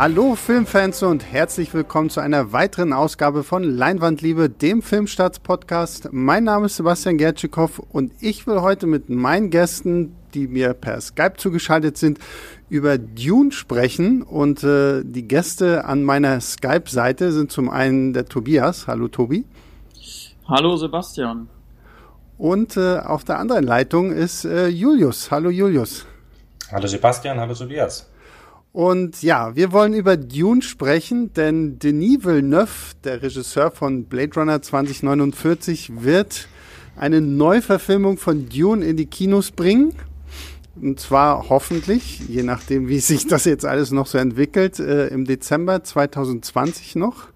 Hallo Filmfans und herzlich willkommen zu einer weiteren Ausgabe von Leinwandliebe, dem Filmstarts-Podcast. Mein Name ist Sebastian Gertschikow und ich will heute mit meinen Gästen, die mir per Skype zugeschaltet sind, über Dune sprechen. Und äh, die Gäste an meiner Skype-Seite sind zum einen der Tobias. Hallo Tobi. Hallo Sebastian. Und äh, auf der anderen Leitung ist äh, Julius. Hallo Julius. Hallo Sebastian, hallo Tobias. Und ja, wir wollen über Dune sprechen, denn Denis Villeneuve, der Regisseur von Blade Runner 2049, wird eine Neuverfilmung von Dune in die Kinos bringen. Und zwar hoffentlich, je nachdem, wie sich das jetzt alles noch so entwickelt, äh, im Dezember 2020 noch.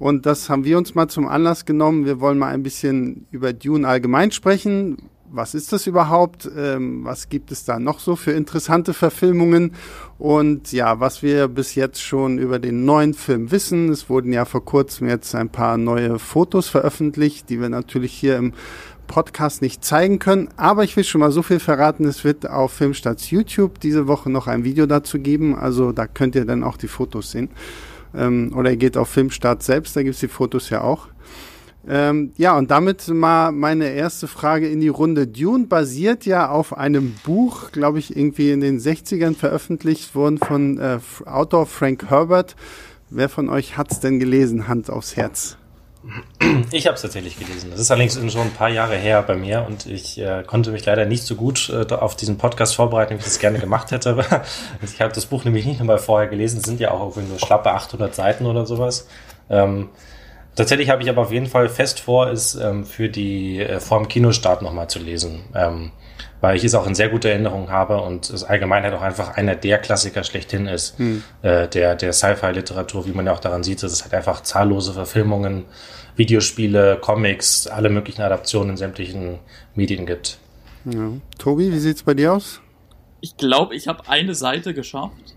Und das haben wir uns mal zum Anlass genommen. Wir wollen mal ein bisschen über Dune allgemein sprechen, was ist das überhaupt? Ähm, was gibt es da noch so für interessante Verfilmungen? Und ja, was wir bis jetzt schon über den neuen Film wissen. Es wurden ja vor kurzem jetzt ein paar neue Fotos veröffentlicht, die wir natürlich hier im Podcast nicht zeigen können. Aber ich will schon mal so viel verraten, es wird auf Filmstarts YouTube diese Woche noch ein Video dazu geben. Also da könnt ihr dann auch die Fotos sehen. Ähm, oder ihr geht auf Filmstart selbst, da gibt es die Fotos ja auch. Ähm, ja, und damit mal meine erste Frage in die Runde. Dune basiert ja auf einem Buch, glaube ich, irgendwie in den 60ern veröffentlicht worden von äh, Autor Frank Herbert. Wer von euch hat es denn gelesen? Hand aufs Herz. Ich habe es tatsächlich gelesen. Das ist allerdings schon ein paar Jahre her bei mir und ich äh, konnte mich leider nicht so gut äh, auf diesen Podcast vorbereiten, wie ich es gerne gemacht hätte. ich habe das Buch nämlich nicht nochmal vorher gelesen. Es sind ja auch irgendwie nur schlappe 800 Seiten oder sowas. Ähm, Tatsächlich habe ich aber auf jeden Fall fest vor, es ähm, für die äh, vor dem Kinostart nochmal zu lesen. Ähm, weil ich es auch in sehr guter Erinnerung habe und es allgemein halt auch einfach einer der Klassiker schlechthin ist, hm. äh, der, der Sci-Fi-Literatur, wie man ja auch daran sieht, dass es halt einfach zahllose Verfilmungen, Videospiele, Comics, alle möglichen Adaptionen in sämtlichen Medien gibt. Ja. Tobi, wie sieht's bei dir aus? Ich glaube, ich habe eine Seite geschafft.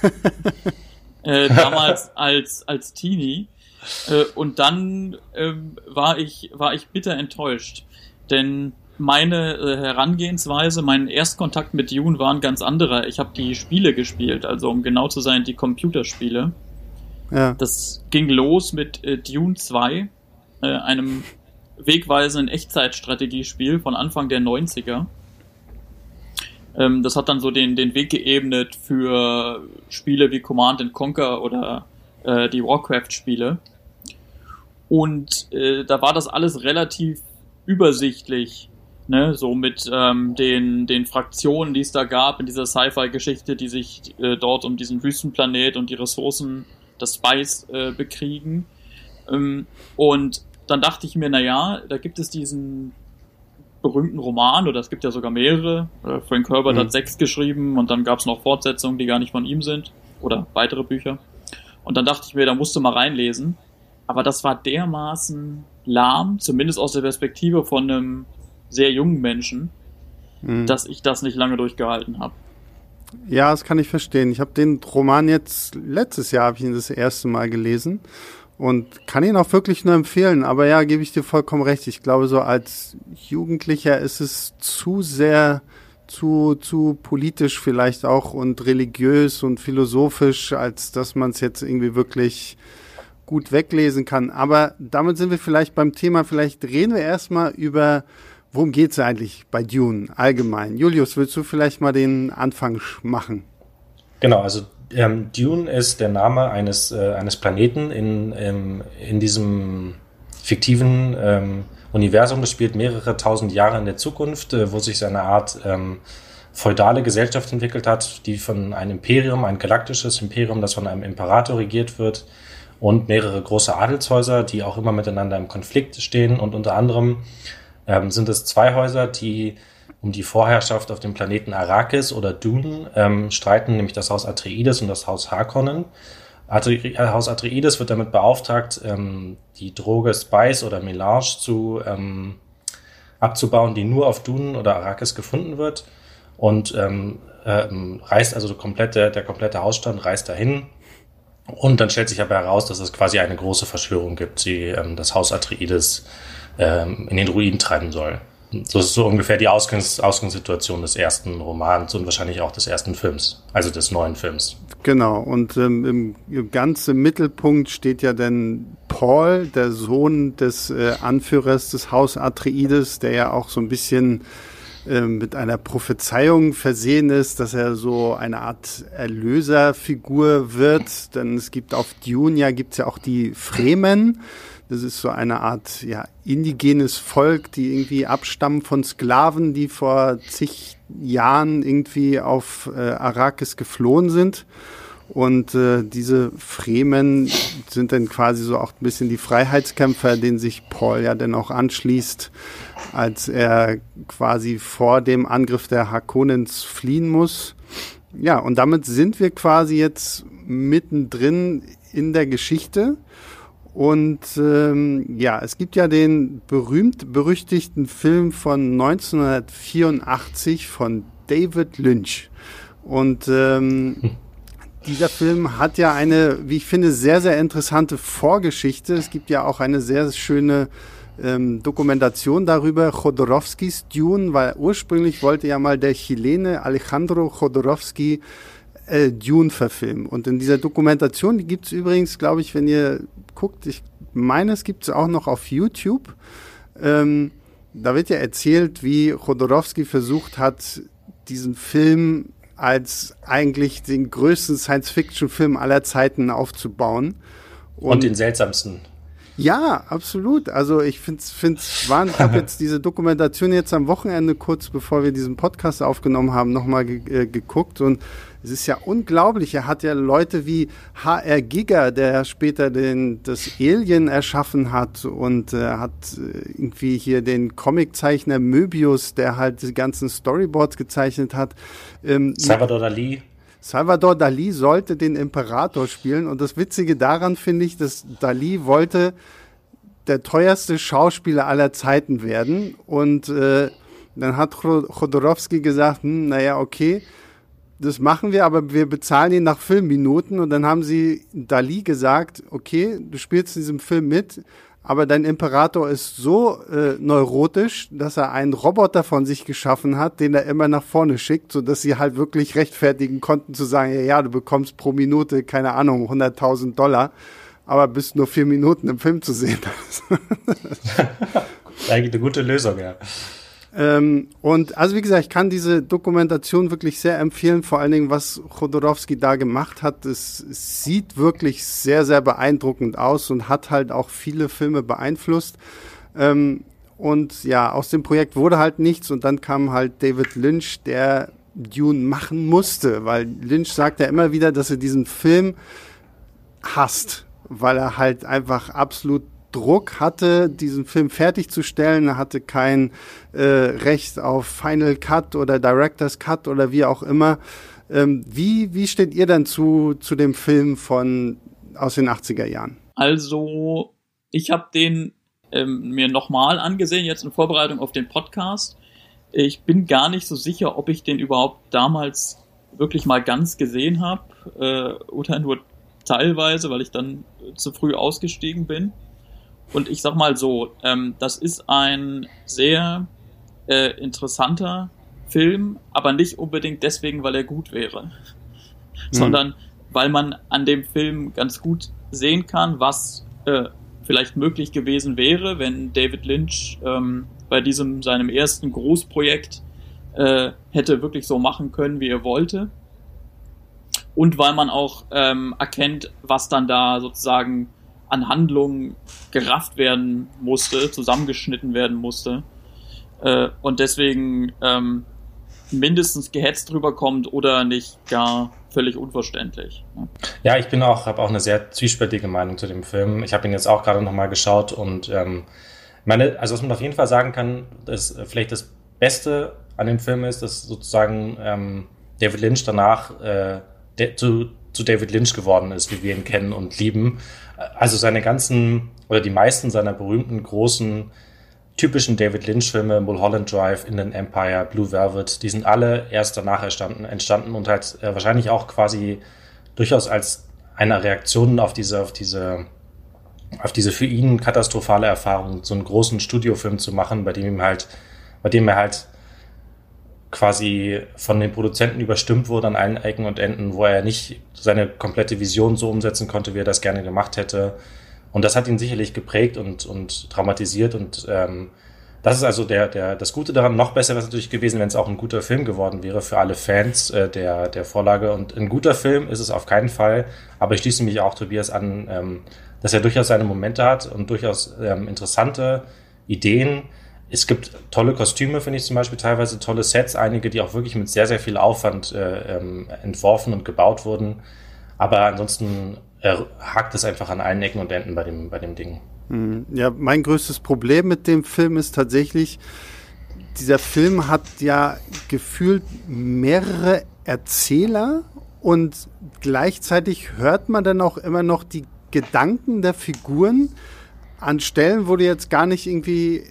äh, damals als, als Teenie. Äh, und dann ähm, war ich war ich bitter enttäuscht, denn meine äh, Herangehensweise, mein Erstkontakt mit Dune war ein ganz anderer. Ich habe die Spiele gespielt, also um genau zu sein, die Computerspiele. Ja. Das ging los mit äh, Dune 2, äh, einem wegweisenden Echtzeitstrategiespiel von Anfang der 90er. Ähm, das hat dann so den, den Weg geebnet für Spiele wie Command Conquer oder äh, die Warcraft-Spiele. Und äh, da war das alles relativ übersichtlich, ne, so mit ähm, den, den Fraktionen, die es da gab in dieser Sci-Fi-Geschichte, die sich äh, dort um diesen Wüstenplanet und die Ressourcen, das Spice äh, bekriegen. Ähm, und dann dachte ich mir, na ja, da gibt es diesen berühmten Roman, oder es gibt ja sogar mehrere. Äh, Frank Herbert mhm. hat sechs geschrieben und dann gab es noch Fortsetzungen, die gar nicht von ihm sind. Oder weitere Bücher. Und dann dachte ich mir, da musst du mal reinlesen. Aber das war dermaßen lahm, zumindest aus der Perspektive von einem sehr jungen Menschen, mhm. dass ich das nicht lange durchgehalten habe. Ja, das kann ich verstehen. Ich habe den Roman jetzt letztes Jahr habe ich ihn das erste Mal gelesen und kann ihn auch wirklich nur empfehlen. Aber ja, gebe ich dir vollkommen recht. Ich glaube, so als Jugendlicher ist es zu sehr zu zu politisch vielleicht auch und religiös und philosophisch, als dass man es jetzt irgendwie wirklich gut weglesen kann. Aber damit sind wir vielleicht beim Thema. Vielleicht reden wir erstmal über, worum geht es eigentlich bei Dune allgemein. Julius, willst du vielleicht mal den Anfang machen? Genau, also ähm, Dune ist der Name eines, äh, eines Planeten in, ähm, in diesem fiktiven ähm, Universum. Das spielt mehrere tausend Jahre in der Zukunft, äh, wo sich so eine Art ähm, feudale Gesellschaft entwickelt hat, die von einem Imperium, ein galaktisches Imperium, das von einem Imperator regiert wird, und mehrere große Adelshäuser, die auch immer miteinander im Konflikt stehen. Und unter anderem ähm, sind es zwei Häuser, die um die Vorherrschaft auf dem Planeten Arrakis oder Dune ähm, streiten, nämlich das Haus Atreides und das Haus Harkonnen. Atre Haus Atreides wird damit beauftragt, ähm, die Droge Spice oder Melange zu, ähm, abzubauen, die nur auf Dune oder Arrakis gefunden wird. Und ähm, ähm, reist also komplette, der komplette Hausstand reist dahin, und dann stellt sich aber heraus, dass es quasi eine große Verschwörung gibt, die ähm, das Haus Atreides ähm, in den Ruin treiben soll. Das ist so ungefähr die Ausgangs Ausgangssituation des ersten Romans und wahrscheinlich auch des ersten Films, also des neuen Films. Genau, und ähm, im ganzen Mittelpunkt steht ja dann Paul, der Sohn des äh, Anführers des Haus Atreides, der ja auch so ein bisschen äh, mit einer Prophezeiung versehen ist, dass er so eine Art Erlöserfigur wird. Denn es gibt auf Dune ja gibt's ja auch die Fremen das ist so eine Art ja, indigenes Volk, die irgendwie abstammen von Sklaven, die vor zig Jahren irgendwie auf äh, Arrakis geflohen sind. Und äh, diese Fremen sind dann quasi so auch ein bisschen die Freiheitskämpfer, denen sich Paul ja dann auch anschließt, als er quasi vor dem Angriff der Harkonnens fliehen muss. Ja, und damit sind wir quasi jetzt mittendrin in der Geschichte. Und ähm, ja, es gibt ja den berühmt-berüchtigten Film von 1984 von David Lynch. Und ähm, hm. dieser Film hat ja eine, wie ich finde, sehr, sehr interessante Vorgeschichte. Es gibt ja auch eine sehr schöne ähm, Dokumentation darüber, Chodorowskis Dune, weil ursprünglich wollte ja mal der Chilene Alejandro Chodorowski äh, Dune verfilmen. Und in dieser Dokumentation, die gibt's übrigens, glaube ich, wenn ihr guckt, ich meine, es gibt es auch noch auf YouTube. Ähm, da wird ja erzählt, wie Chodorowski versucht hat, diesen Film als eigentlich den größten Science-Fiction-Film aller Zeiten aufzubauen. Und, Und den seltsamsten. Ja, absolut. Also ich finde es wahnsinnig. Ich habe jetzt diese Dokumentation jetzt am Wochenende kurz bevor wir diesen Podcast aufgenommen haben nochmal ge äh, geguckt und es ist ja unglaublich. Er hat ja Leute wie HR Giga, der später den, das Alien erschaffen hat und äh, hat äh, irgendwie hier den Comiczeichner Möbius, der halt die ganzen Storyboards gezeichnet hat. Ähm, Salvador Dali. Salvador Dali sollte den Imperator spielen und das Witzige daran finde ich, dass Dali wollte der teuerste Schauspieler aller Zeiten werden und äh, dann hat Chodorowski gesagt, hm, naja, okay, das machen wir, aber wir bezahlen ihn nach Filmminuten. Und dann haben sie Dali gesagt, okay, du spielst in diesem Film mit, aber dein Imperator ist so äh, neurotisch, dass er einen Roboter von sich geschaffen hat, den er immer nach vorne schickt, so dass sie halt wirklich rechtfertigen konnten zu sagen, ja, ja du bekommst pro Minute, keine Ahnung, 100.000 Dollar, aber bist nur vier Minuten im Film zu sehen. Eigentlich eine gute Lösung, ja. Ähm, und also wie gesagt, ich kann diese Dokumentation wirklich sehr empfehlen, vor allen Dingen, was Chodorowski da gemacht hat. Es, es sieht wirklich sehr, sehr beeindruckend aus und hat halt auch viele Filme beeinflusst. Ähm, und ja, aus dem Projekt wurde halt nichts und dann kam halt David Lynch, der Dune machen musste, weil Lynch sagt ja immer wieder, dass er diesen Film hasst, weil er halt einfach absolut Druck hatte, diesen Film fertigzustellen. Er hatte kein äh, Recht auf Final Cut oder Director's Cut oder wie auch immer. Ähm, wie, wie steht ihr dann zu, zu dem Film von aus den 80er Jahren? Also, ich habe den ähm, mir nochmal angesehen, jetzt in Vorbereitung auf den Podcast. Ich bin gar nicht so sicher, ob ich den überhaupt damals wirklich mal ganz gesehen habe äh, oder nur teilweise, weil ich dann zu früh ausgestiegen bin. Und ich sag mal so, ähm, das ist ein sehr äh, interessanter Film, aber nicht unbedingt deswegen, weil er gut wäre, mhm. sondern weil man an dem Film ganz gut sehen kann, was äh, vielleicht möglich gewesen wäre, wenn David Lynch ähm, bei diesem seinem ersten Großprojekt äh, hätte wirklich so machen können, wie er wollte. Und weil man auch ähm, erkennt, was dann da sozusagen an Handlungen gerafft werden musste, zusammengeschnitten werden musste äh, und deswegen ähm, mindestens gehetzt drüber kommt oder nicht gar völlig unverständlich. Ja, ich bin auch, habe auch eine sehr zwiespältige Meinung zu dem Film. Ich habe ihn jetzt auch gerade nochmal geschaut und ähm, meine, also was man auf jeden Fall sagen kann, dass vielleicht das Beste an dem Film ist, dass sozusagen ähm, David Lynch danach äh, zu, zu David Lynch geworden ist, wie wir ihn kennen und lieben. Also seine ganzen oder die meisten seiner berühmten großen typischen David Lynch-Filme, Mulholland Drive, Inland Empire, Blue Velvet, die sind alle erst danach entstanden, entstanden und halt äh, wahrscheinlich auch quasi durchaus als eine Reaktion auf diese, auf diese, auf diese für ihn katastrophale Erfahrung, so einen großen Studiofilm zu machen, bei dem ihm halt bei dem er halt quasi von den Produzenten überstimmt wurde an allen Ecken und Enden, wo er nicht seine komplette Vision so umsetzen konnte, wie er das gerne gemacht hätte. Und das hat ihn sicherlich geprägt und, und traumatisiert. Und ähm, das ist also der, der, das Gute daran. Noch besser wäre es natürlich gewesen, wenn es auch ein guter Film geworden wäre für alle Fans äh, der, der Vorlage. Und ein guter Film ist es auf keinen Fall. Aber ich schließe mich auch Tobias an, ähm, dass er durchaus seine Momente hat und durchaus ähm, interessante Ideen es gibt tolle Kostüme, finde ich zum Beispiel, teilweise tolle Sets, einige, die auch wirklich mit sehr, sehr viel Aufwand äh, ähm, entworfen und gebaut wurden. Aber ansonsten äh, hakt es einfach an allen Ecken und Enden bei dem, bei dem Ding. Hm, ja, mein größtes Problem mit dem Film ist tatsächlich, dieser Film hat ja gefühlt mehrere Erzähler und gleichzeitig hört man dann auch immer noch die Gedanken der Figuren an Stellen, wo du jetzt gar nicht irgendwie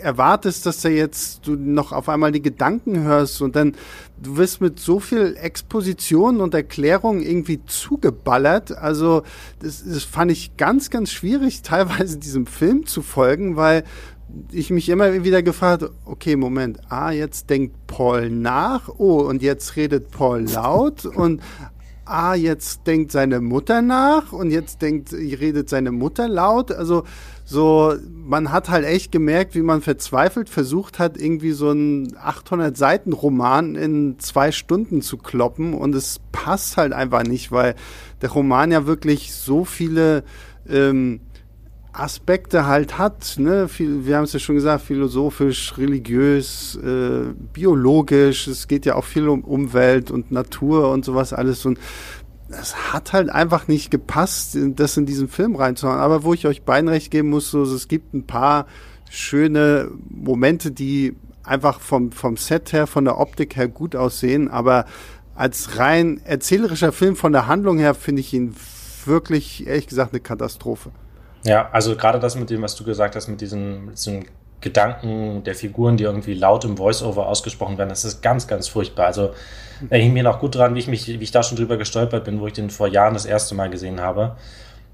erwartest, dass da jetzt du noch auf einmal die Gedanken hörst und dann du wirst mit so viel Exposition und Erklärung irgendwie zugeballert. Also das, das fand ich ganz, ganz schwierig, teilweise diesem Film zu folgen, weil ich mich immer wieder gefragt, okay, Moment, ah, jetzt denkt Paul nach, oh, und jetzt redet Paul laut und ah, jetzt denkt seine Mutter nach und jetzt denkt, redet seine Mutter laut. Also so, man hat halt echt gemerkt, wie man verzweifelt versucht hat, irgendwie so einen 800 Seiten Roman in zwei Stunden zu kloppen und es passt halt einfach nicht, weil der Roman ja wirklich so viele ähm, Aspekte halt hat. Ne? Wir haben es ja schon gesagt, philosophisch, religiös, äh, biologisch. Es geht ja auch viel um Umwelt und Natur und sowas alles. Und es hat halt einfach nicht gepasst, das in diesen Film reinzuhauen. Aber wo ich euch beiden recht geben muss, so, es gibt ein paar schöne Momente, die einfach vom, vom Set her, von der Optik her gut aussehen. Aber als rein erzählerischer Film von der Handlung her finde ich ihn wirklich, ehrlich gesagt, eine Katastrophe. Ja, also gerade das mit dem, was du gesagt hast, mit diesen, mit diesen Gedanken der Figuren, die irgendwie laut im Voice-Over ausgesprochen werden, das ist ganz, ganz furchtbar. Also ich mir noch gut dran, wie ich mich, wie ich da schon drüber gestolpert bin, wo ich den vor Jahren das erste Mal gesehen habe.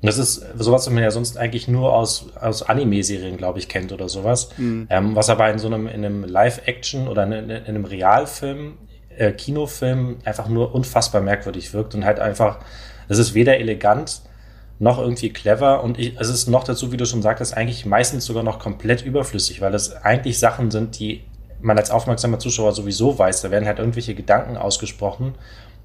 Und das ist sowas, was man ja sonst eigentlich nur aus, aus Anime-Serien, glaube ich, kennt oder sowas. Mhm. Ähm, was aber in so einem, in einem Live-Action oder in, in, einem Realfilm, äh, Kinofilm einfach nur unfassbar merkwürdig wirkt und halt einfach, es ist weder elegant noch irgendwie clever und ich, es ist noch dazu, wie du schon sagtest, eigentlich meistens sogar noch komplett überflüssig, weil es eigentlich Sachen sind, die man als aufmerksamer Zuschauer sowieso weiß. Da werden halt irgendwelche Gedanken ausgesprochen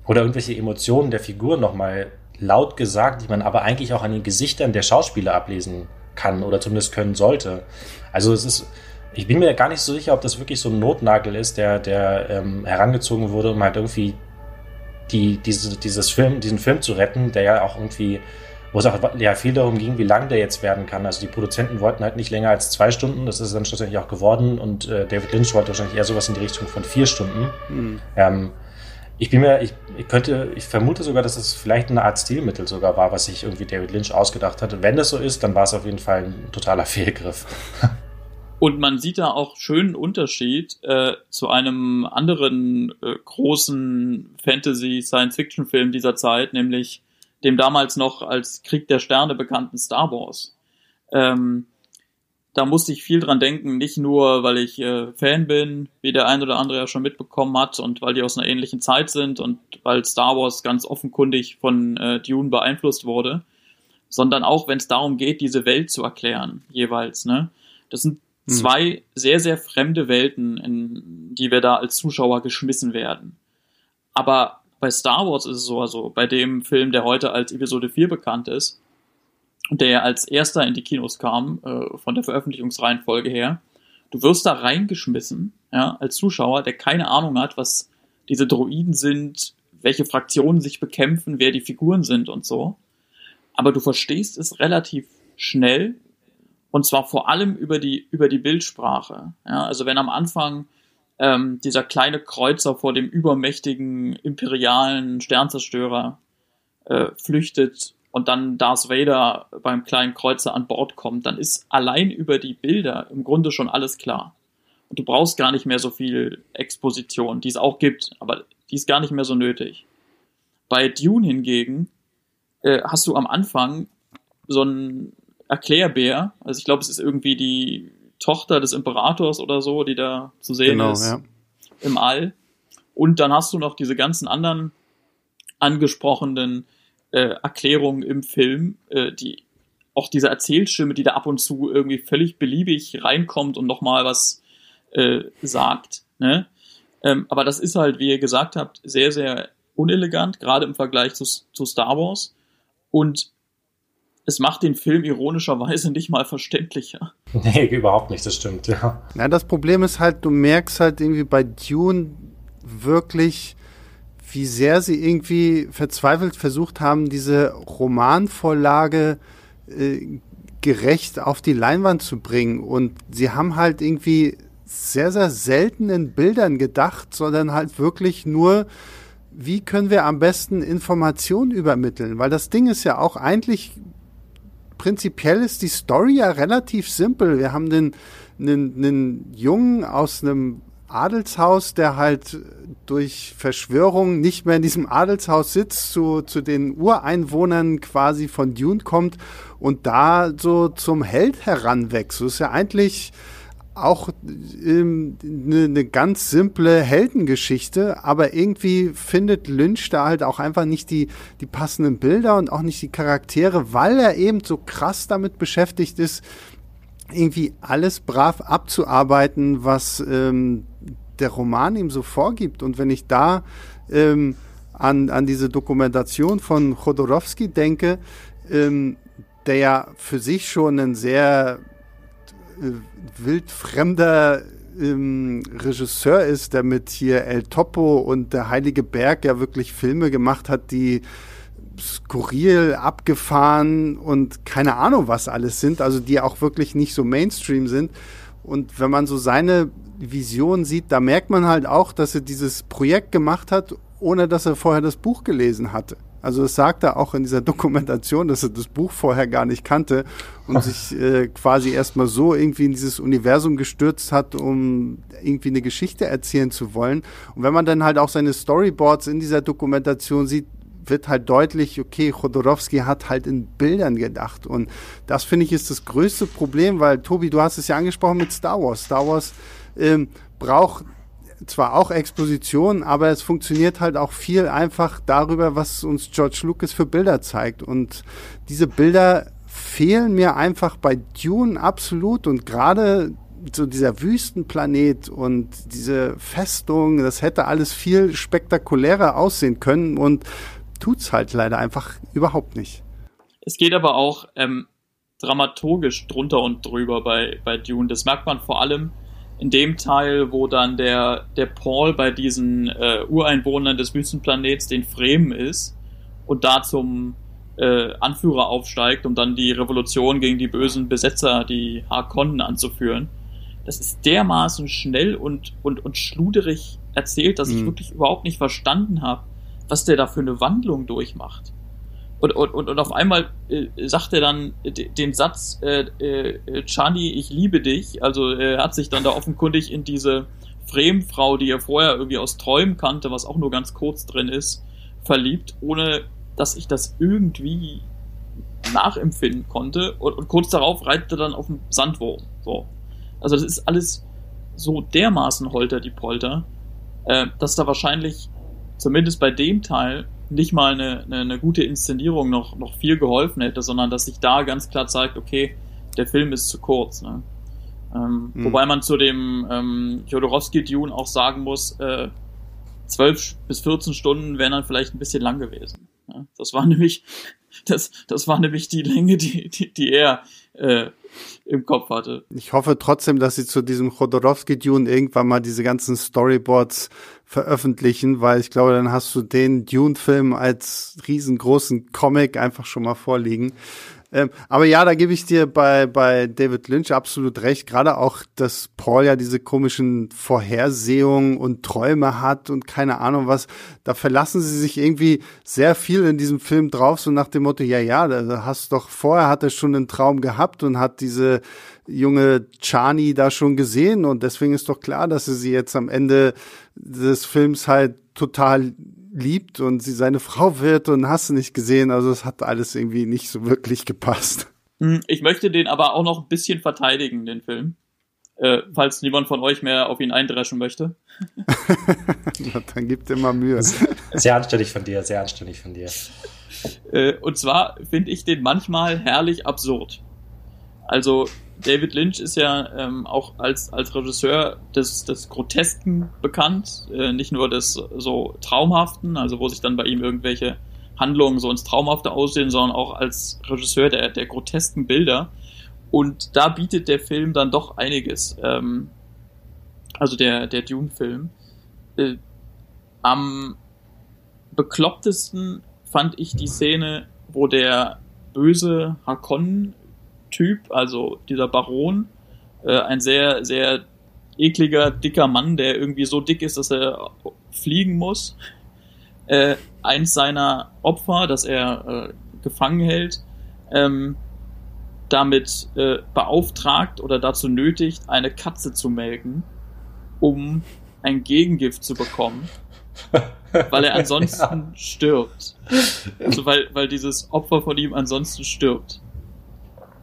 oder irgendwelche Emotionen der Figur nochmal laut gesagt, die man aber eigentlich auch an den Gesichtern der Schauspieler ablesen kann oder zumindest können sollte. Also es ist, ich bin mir gar nicht so sicher, ob das wirklich so ein Notnagel ist, der, der ähm, herangezogen wurde, um halt irgendwie die, diese, dieses Film, diesen Film zu retten, der ja auch irgendwie wo es auch ja, viel darum ging, wie lang der jetzt werden kann. Also die Produzenten wollten halt nicht länger als zwei Stunden, das ist dann schlussendlich auch geworden und äh, David Lynch wollte wahrscheinlich eher sowas in die Richtung von vier Stunden. Mhm. Ähm, ich bin mir, ich, ich könnte, ich vermute sogar, dass es vielleicht eine Art Stilmittel sogar war, was sich irgendwie David Lynch ausgedacht hatte. Wenn das so ist, dann war es auf jeden Fall ein totaler Fehlgriff. Und man sieht da auch schönen Unterschied äh, zu einem anderen äh, großen Fantasy-Science-Fiction-Film dieser Zeit, nämlich dem damals noch als Krieg der Sterne bekannten Star Wars. Ähm, da musste ich viel dran denken, nicht nur, weil ich äh, Fan bin, wie der ein oder andere ja schon mitbekommen hat und weil die aus einer ähnlichen Zeit sind und weil Star Wars ganz offenkundig von äh, Dune beeinflusst wurde, sondern auch, wenn es darum geht, diese Welt zu erklären, jeweils. Ne? Das sind hm. zwei sehr, sehr fremde Welten, in die wir da als Zuschauer geschmissen werden. Aber bei Star Wars ist es so, also bei dem Film, der heute als Episode 4 bekannt ist, und der als erster in die Kinos kam, äh, von der Veröffentlichungsreihenfolge her, du wirst da reingeschmissen, ja, als Zuschauer, der keine Ahnung hat, was diese Droiden sind, welche Fraktionen sich bekämpfen, wer die Figuren sind und so. Aber du verstehst es relativ schnell und zwar vor allem über die, über die Bildsprache. Ja, also wenn am Anfang ähm, dieser kleine Kreuzer vor dem übermächtigen imperialen Sternzerstörer äh, flüchtet und dann Darth Vader beim kleinen Kreuzer an Bord kommt, dann ist allein über die Bilder im Grunde schon alles klar. Und du brauchst gar nicht mehr so viel Exposition, die es auch gibt, aber die ist gar nicht mehr so nötig. Bei Dune hingegen äh, hast du am Anfang so einen Erklärbär, also ich glaube, es ist irgendwie die Tochter des Imperators oder so, die da zu sehen Genau, ist ja. im All. Und dann hast du noch diese ganzen anderen angesprochenen äh, Erklärungen im Film, äh, die auch diese Erzählstimme, die da ab und zu irgendwie völlig beliebig reinkommt und nochmal was äh, sagt. Ne? Ähm, aber das ist halt, wie ihr gesagt habt, sehr, sehr unelegant, gerade im Vergleich zu, zu Star Wars. Und es macht den Film ironischerweise nicht mal verständlicher. Nee, überhaupt nicht, das stimmt, ja. Ja, das Problem ist halt, du merkst halt irgendwie bei Dune wirklich, wie sehr sie irgendwie verzweifelt versucht haben, diese Romanvorlage äh, gerecht auf die Leinwand zu bringen. Und sie haben halt irgendwie sehr, sehr selten in Bildern gedacht, sondern halt wirklich nur, wie können wir am besten Informationen übermitteln? Weil das Ding ist ja auch eigentlich prinzipiell ist die Story ja relativ simpel. Wir haben den, einen, einen Jungen aus einem Adelshaus, der halt durch Verschwörung nicht mehr in diesem Adelshaus sitzt, zu, zu den Ureinwohnern quasi von Dune kommt und da so zum Held heranwächst. Das ist ja eigentlich auch ähm, eine, eine ganz simple Heldengeschichte, aber irgendwie findet Lynch da halt auch einfach nicht die, die passenden Bilder und auch nicht die Charaktere, weil er eben so krass damit beschäftigt ist, irgendwie alles brav abzuarbeiten, was ähm, der Roman ihm so vorgibt. Und wenn ich da ähm, an, an diese Dokumentation von Chodorowski denke, ähm, der ja für sich schon ein sehr wildfremder ähm, Regisseur ist, der mit hier El Topo und der Heilige Berg ja wirklich Filme gemacht hat, die skurril, abgefahren und keine Ahnung was alles sind, also die auch wirklich nicht so Mainstream sind. Und wenn man so seine Vision sieht, da merkt man halt auch, dass er dieses Projekt gemacht hat, ohne dass er vorher das Buch gelesen hatte. Also es sagt er auch in dieser Dokumentation, dass er das Buch vorher gar nicht kannte und sich äh, quasi erstmal so irgendwie in dieses Universum gestürzt hat, um irgendwie eine Geschichte erzählen zu wollen. Und wenn man dann halt auch seine Storyboards in dieser Dokumentation sieht, wird halt deutlich, okay, Chodorowski hat halt in Bildern gedacht. Und das finde ich ist das größte Problem, weil Tobi, du hast es ja angesprochen mit Star Wars. Star Wars ähm, braucht zwar auch Exposition, aber es funktioniert halt auch viel einfach darüber, was uns George Lucas für Bilder zeigt. Und diese Bilder fehlen mir einfach bei Dune absolut und gerade so dieser Wüstenplanet und diese Festung, das hätte alles viel spektakulärer aussehen können und tut's halt leider einfach überhaupt nicht. Es geht aber auch ähm, dramaturgisch drunter und drüber bei, bei Dune. Das merkt man vor allem in dem Teil, wo dann der, der Paul bei diesen äh, Ureinwohnern des Wüstenplanets, den Fremen ist, und da zum äh, Anführer aufsteigt, um dann die Revolution gegen die bösen Besetzer, die Harkonnen, anzuführen. Das ist dermaßen schnell und, und, und schluderig erzählt, dass ich Mhm. wirklich überhaupt nicht verstanden habe, was der da für eine Wandlung durchmacht. Und, und, und, und auf einmal äh, sagt er dann den Satz, äh, äh, Chani, ich liebe dich. Also er hat sich dann da offenkundig in diese Fremdfrau, die er vorher irgendwie aus Träumen kannte, was auch nur ganz kurz drin ist, verliebt, ohne dass ich das irgendwie nachempfinden konnte. Und, und kurz darauf reitet er dann auf dem Sandwurm. So. Also das ist alles so dermaßen holter die Polter, äh, dass da wahrscheinlich zumindest bei dem Teil nicht mal eine, eine, eine gute Inszenierung noch, noch viel geholfen hätte, sondern dass sich da ganz klar zeigt, okay, der Film ist zu kurz. Ne? Ähm, Mhm. Wobei man zu dem ähm, Jodorowsky-Dune auch sagen muss, äh, 12 bis 14 Stunden wären dann vielleicht ein bisschen lang gewesen. Ja? Das war nämlich, das, das war nämlich die Länge, die, die, die er äh, im Kopf hatte. Ich hoffe trotzdem, dass sie zu diesem Chodorowski-Dune irgendwann mal diese ganzen Storyboards veröffentlichen, weil ich glaube, dann hast du den Dune-Film als riesengroßen Comic einfach schon mal vorliegen. Ähm, aber ja, da gebe ich dir bei, bei David Lynch absolut recht. Gerade auch, dass Paul ja diese komischen Vorhersehungen und Träume hat und keine Ahnung was. Da verlassen sie sich irgendwie sehr viel in diesem Film drauf, so nach dem Motto, ja, ja, da hast doch vorher hat er schon einen Traum gehabt und hat diese junge Chani da schon gesehen und deswegen ist doch klar, dass er sie jetzt am Ende des Films halt total liebt und sie seine Frau wird und hast du nicht gesehen. Also es hat alles irgendwie nicht so wirklich gepasst. Hm, Ich möchte den aber auch noch ein bisschen verteidigen, den Film. Äh, falls niemand von euch mehr auf ihn eindreschen möchte. Dann gibt immer Mühe. Sehr anständig von dir, sehr anständig von dir. Äh, und zwar finde ich den manchmal herrlich absurd. Also David Lynch ist ja ähm, auch als, als Regisseur des, des Grotesken bekannt, äh, nicht nur des so Traumhaften, also wo sich dann bei ihm irgendwelche Handlungen so ins Traumhafte aussehen, sondern auch als Regisseur der, der grotesken Bilder. Und da bietet der Film dann doch einiges. Ähm, also der, der Dune-Film. Äh, am beklopptesten fand ich die Szene, wo der böse Harkonnen-Typ, also dieser Baron, äh, ein sehr, sehr ekliger, dicker Mann, der irgendwie so dick ist, dass er fliegen muss, äh, eins seiner Opfer, das er äh, gefangen hält, ähm, damit äh, beauftragt oder dazu nötigt, eine Katze zu melken, um ein Gegengift zu bekommen, weil er ansonsten ja. stirbt. Also weil, weil dieses Opfer von ihm ansonsten stirbt.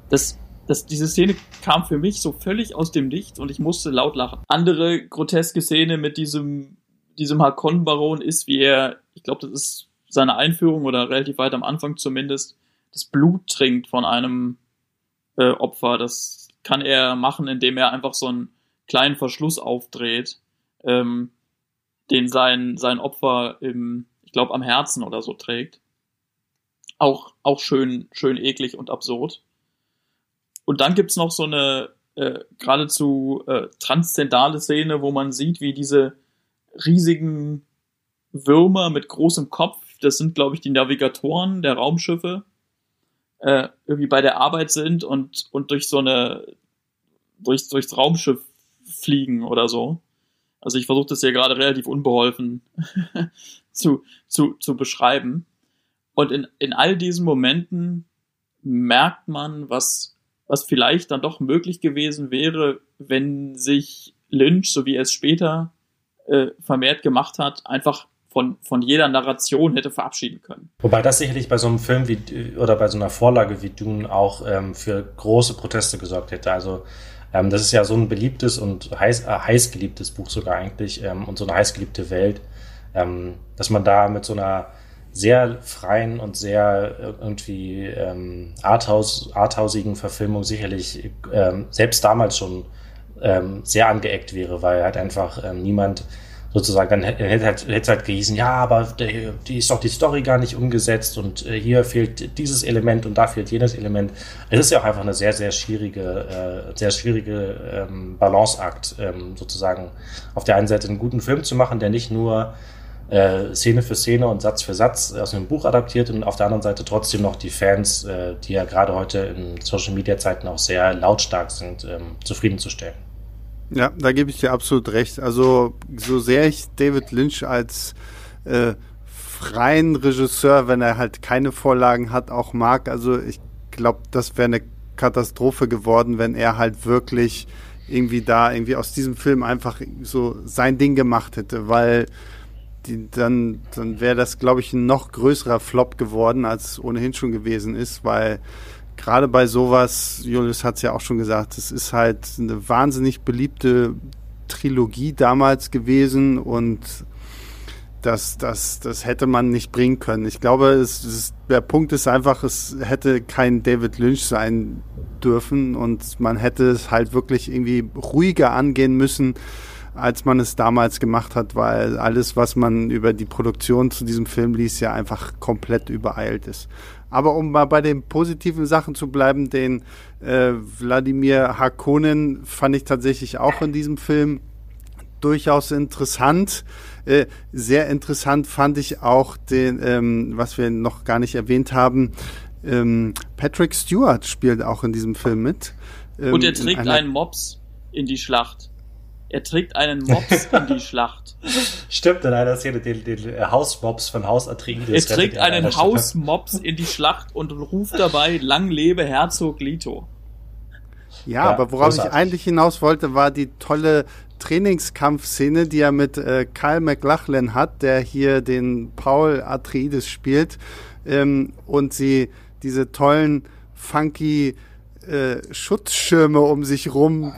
Das, das, diese Szene kam für mich so völlig aus dem Nichts und ich musste laut lachen. Andere groteske Szene mit diesem, diesem Hakon-Baron ist, wie er, ich glaube, das ist seine Einführung oder relativ weit am Anfang zumindest, das Blut trinkt von einem äh, Opfer. Das kann er machen, indem er einfach so einen kleinen Verschluss aufdreht, ähm, den sein, sein Opfer im, ich glaube, am Herzen oder so trägt. Auch, auch schön, schön eklig und absurd. Und dann gibt's noch so eine äh, geradezu äh, transzendale Szene, wo man sieht, wie diese riesigen Würmer mit großem Kopf, das sind, glaube ich, die Navigatoren der Raumschiffe, äh, irgendwie bei der Arbeit sind und, und durch so eine, durch, durchs Raumschiff fliegen oder so. Also ich versuche das hier gerade relativ unbeholfen zu, zu, zu beschreiben. Und in, in all diesen Momenten merkt man, was, was vielleicht dann doch möglich gewesen wäre, wenn sich Lynch, so wie er es später äh, vermehrt gemacht hat, einfach von, von jeder Narration hätte verabschieden können. Wobei das sicherlich bei so einem Film wie oder bei so einer Vorlage wie Dune auch ähm, für große Proteste gesorgt hätte. Also ähm, das ist ja so ein beliebtes und heiß, äh, heiß geliebtes Buch sogar eigentlich ähm, und so eine heiß geliebte Welt, ähm, dass man da mit so einer sehr freien und sehr äh, irgendwie ähm, Arthouse, arthausigen Verfilmung sicherlich ähm, selbst damals schon ähm, sehr angeeckt wäre, weil halt einfach ähm, niemand sozusagen, dann hätte halt, hätte halt gehießen, ja, aber die, die ist doch die Story gar nicht umgesetzt und äh, hier fehlt dieses Element und da fehlt jenes Element. Es ist ja auch einfach eine sehr, sehr schwierige, äh, sehr schwierige ähm, Balanceakt, ähm, sozusagen auf der einen Seite einen guten Film zu machen, der nicht nur äh, Szene für Szene und Satz für Satz aus einem Buch adaptiert und auf der anderen Seite trotzdem noch die Fans, äh, die ja gerade heute in Social Media Zeiten auch sehr lautstark sind, ähm, zufriedenzustellen. Ja, da gebe ich dir absolut recht. Also, so sehr ich David Lynch als äh, freien Regisseur, wenn er halt keine Vorlagen hat, auch mag, also ich glaube, das wäre eine Katastrophe geworden, wenn er halt wirklich irgendwie da irgendwie aus diesem Film einfach so sein Ding gemacht hätte, weil die, dann, dann wäre das, glaube ich, ein noch größerer Flop geworden, als es ohnehin schon gewesen ist, weil gerade bei sowas, Julius hat es ja auch schon gesagt, es ist halt eine wahnsinnig beliebte Trilogie damals gewesen und das, das, das hätte man nicht bringen können. Ich glaube, es, es, der Punkt ist einfach, es hätte kein David Lynch sein dürfen und man hätte es halt wirklich irgendwie ruhiger angehen müssen, als man es damals gemacht hat, weil alles, was man über die Produktion zu diesem Film liest, ja einfach komplett übereilt ist. Aber um mal bei den positiven Sachen zu bleiben, den äh, Wladimir Hakonen fand ich tatsächlich auch in diesem Film durchaus interessant. Äh, sehr interessant fand ich auch den, ähm, was wir noch gar nicht erwähnt haben, ähm, Patrick Stewart spielt auch in diesem Film mit. Ähm, Und er trägt einen Mops in die Schlacht. Er trägt einen Mops in die Schlacht. Stimmt, in einer Szene den, den Hausmops von Haus Atreides. Er trägt einen Hausmops in die Schlacht und ruft dabei, lang lebe Herzog Lito. Ja, ja aber worauf großartig. ich eigentlich hinaus wollte, war die tolle Trainingskampfszene, die er mit äh, Kyle McLachlan hat, der hier den Paul Atreides spielt. Ähm, und sie diese tollen, funky äh, Schutzschirme um sich rum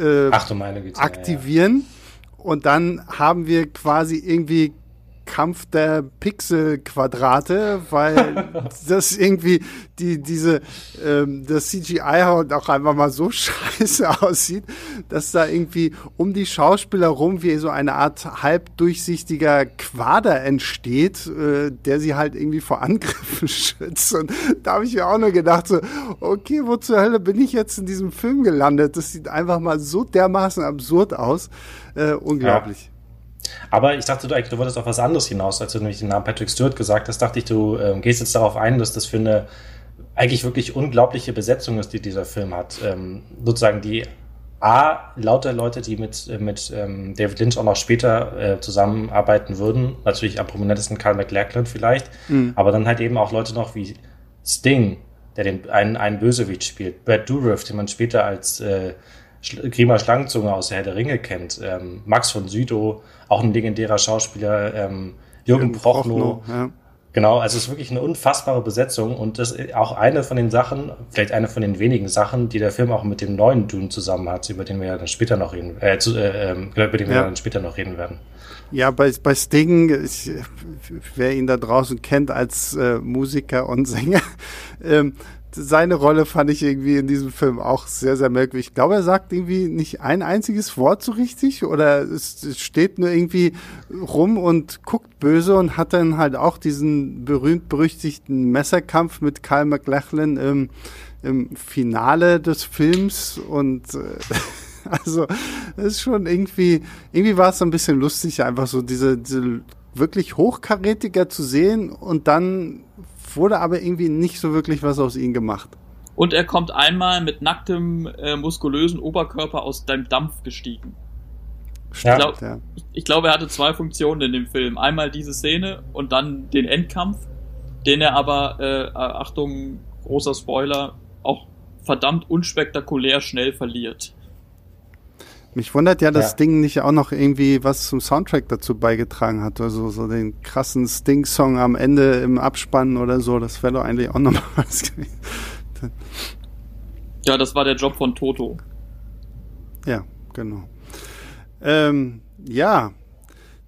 äh, Ach aktivieren. Ja. Und dann haben wir quasi irgendwie Kampf der Pixelquadrate, weil das irgendwie die diese ähm, das CGI halt auch einfach mal so scheiße aussieht, dass da irgendwie um die Schauspieler rum wie so eine Art halbdurchsichtiger Quader entsteht, äh, der sie halt irgendwie vor Angriffen schützt. Und da habe ich mir auch nur gedacht so, okay, wo zur Hölle bin ich jetzt in diesem Film gelandet? Das sieht einfach mal so dermaßen absurd aus, äh, unglaublich. Ja. Aber ich dachte, du, eigentlich, du wolltest auf was anderes hinaus, als du nämlich den Namen Patrick Stewart gesagt hast, dachte ich, du ähm, gehst jetzt darauf ein, dass das für eine eigentlich wirklich unglaubliche Besetzung ist, die dieser Film hat. Ähm, sozusagen die A, lauter Leute, die mit, äh, mit ähm, David Lynch auch noch später äh, zusammenarbeiten würden. Natürlich am prominentesten Carl McLachlan vielleicht. Mhm. Aber dann halt eben auch Leute noch wie Sting, der den, einen, einen Bösewicht spielt. Brad Dourif, den man später als äh, Grima Schlangenzunge aus der Herr der Ringe kennt. Ähm, Max von Südow, auch ein legendärer Schauspieler, ähm, Jürgen, Jürgen Prochnow. Ja. Genau, also es ist wirklich eine unfassbare Besetzung und das ist auch eine von den Sachen, vielleicht eine von den wenigen Sachen, die der Film auch mit dem neuen Dune zusammen hat, über den wir ja dann später noch reden, äh, zu, äh, ähm, über den wir ja. dann später noch reden werden. Ja, bei, bei Sting, ich, wer ihn da draußen kennt als äh, Musiker und Sänger, ähm, seine Rolle fand ich irgendwie in diesem Film auch sehr, sehr merkwürdig. Ich glaube, er sagt irgendwie nicht ein einziges Wort so richtig oder es, es steht nur irgendwie rum und guckt böse und hat dann halt auch diesen berühmt-berüchtigten Messerkampf mit Kyle MacLachlan im, im Finale des Films und äh, also das ist schon irgendwie, irgendwie war es so ein bisschen lustig, einfach so diese, diese wirklich hochkarätiger zu sehen und dann wurde aber irgendwie nicht so wirklich was aus ihm gemacht. Und er kommt einmal mit nacktem, äh, muskulösen Oberkörper aus deinem Dampf gestiegen. Stimmt, ich glaube, ja. ich glaub, er hatte zwei Funktionen in dem Film. Einmal diese Szene und dann den Endkampf, den er aber, äh, Achtung, großer Spoiler, auch verdammt unspektakulär schnell verliert. Mich wundert ja, dass ja. Sting nicht auch noch irgendwie was zum Soundtrack dazu beigetragen hat. Also so den krassen Sting-Song am Ende im Abspann oder so. Das wäre doch eigentlich auch nochmal was gewesen. Ja, das war der Job von Toto. Ja, genau. Ähm, ja,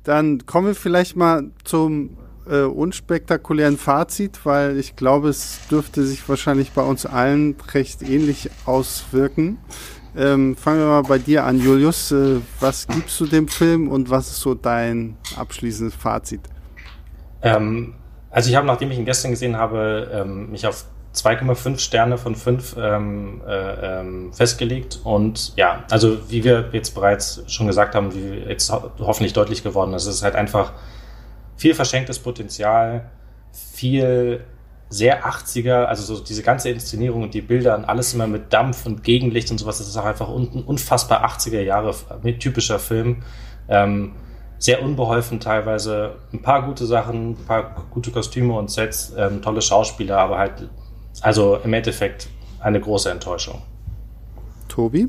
dann kommen wir vielleicht mal zum äh, unspektakulären Fazit, weil ich glaube, es dürfte sich wahrscheinlich bei uns allen recht ähnlich auswirken. Ähm, fangen wir mal bei dir an, Julius. Äh, was gibst du dem Film und was ist so dein abschließendes Fazit? Ähm, also ich habe, nachdem ich ihn gestern gesehen habe, ähm, mich auf 2,5 Sterne von 5 ähm, äh, ähm, festgelegt. Und ja, also wie wir jetzt bereits schon gesagt haben, wie jetzt ho hoffentlich deutlich geworden ist, es ist halt einfach viel verschenktes Potenzial, viel sehr 80er, also so diese ganze Inszenierung und die Bilder und alles immer mit Dampf und Gegenlicht und sowas, das ist auch einfach un unfassbar 80er Jahre typischer Film. Ähm, sehr unbeholfen teilweise, ein paar gute Sachen, ein paar gute Kostüme und Sets, ähm, tolle Schauspieler, aber halt, also im Endeffekt eine große Enttäuschung. Tobi?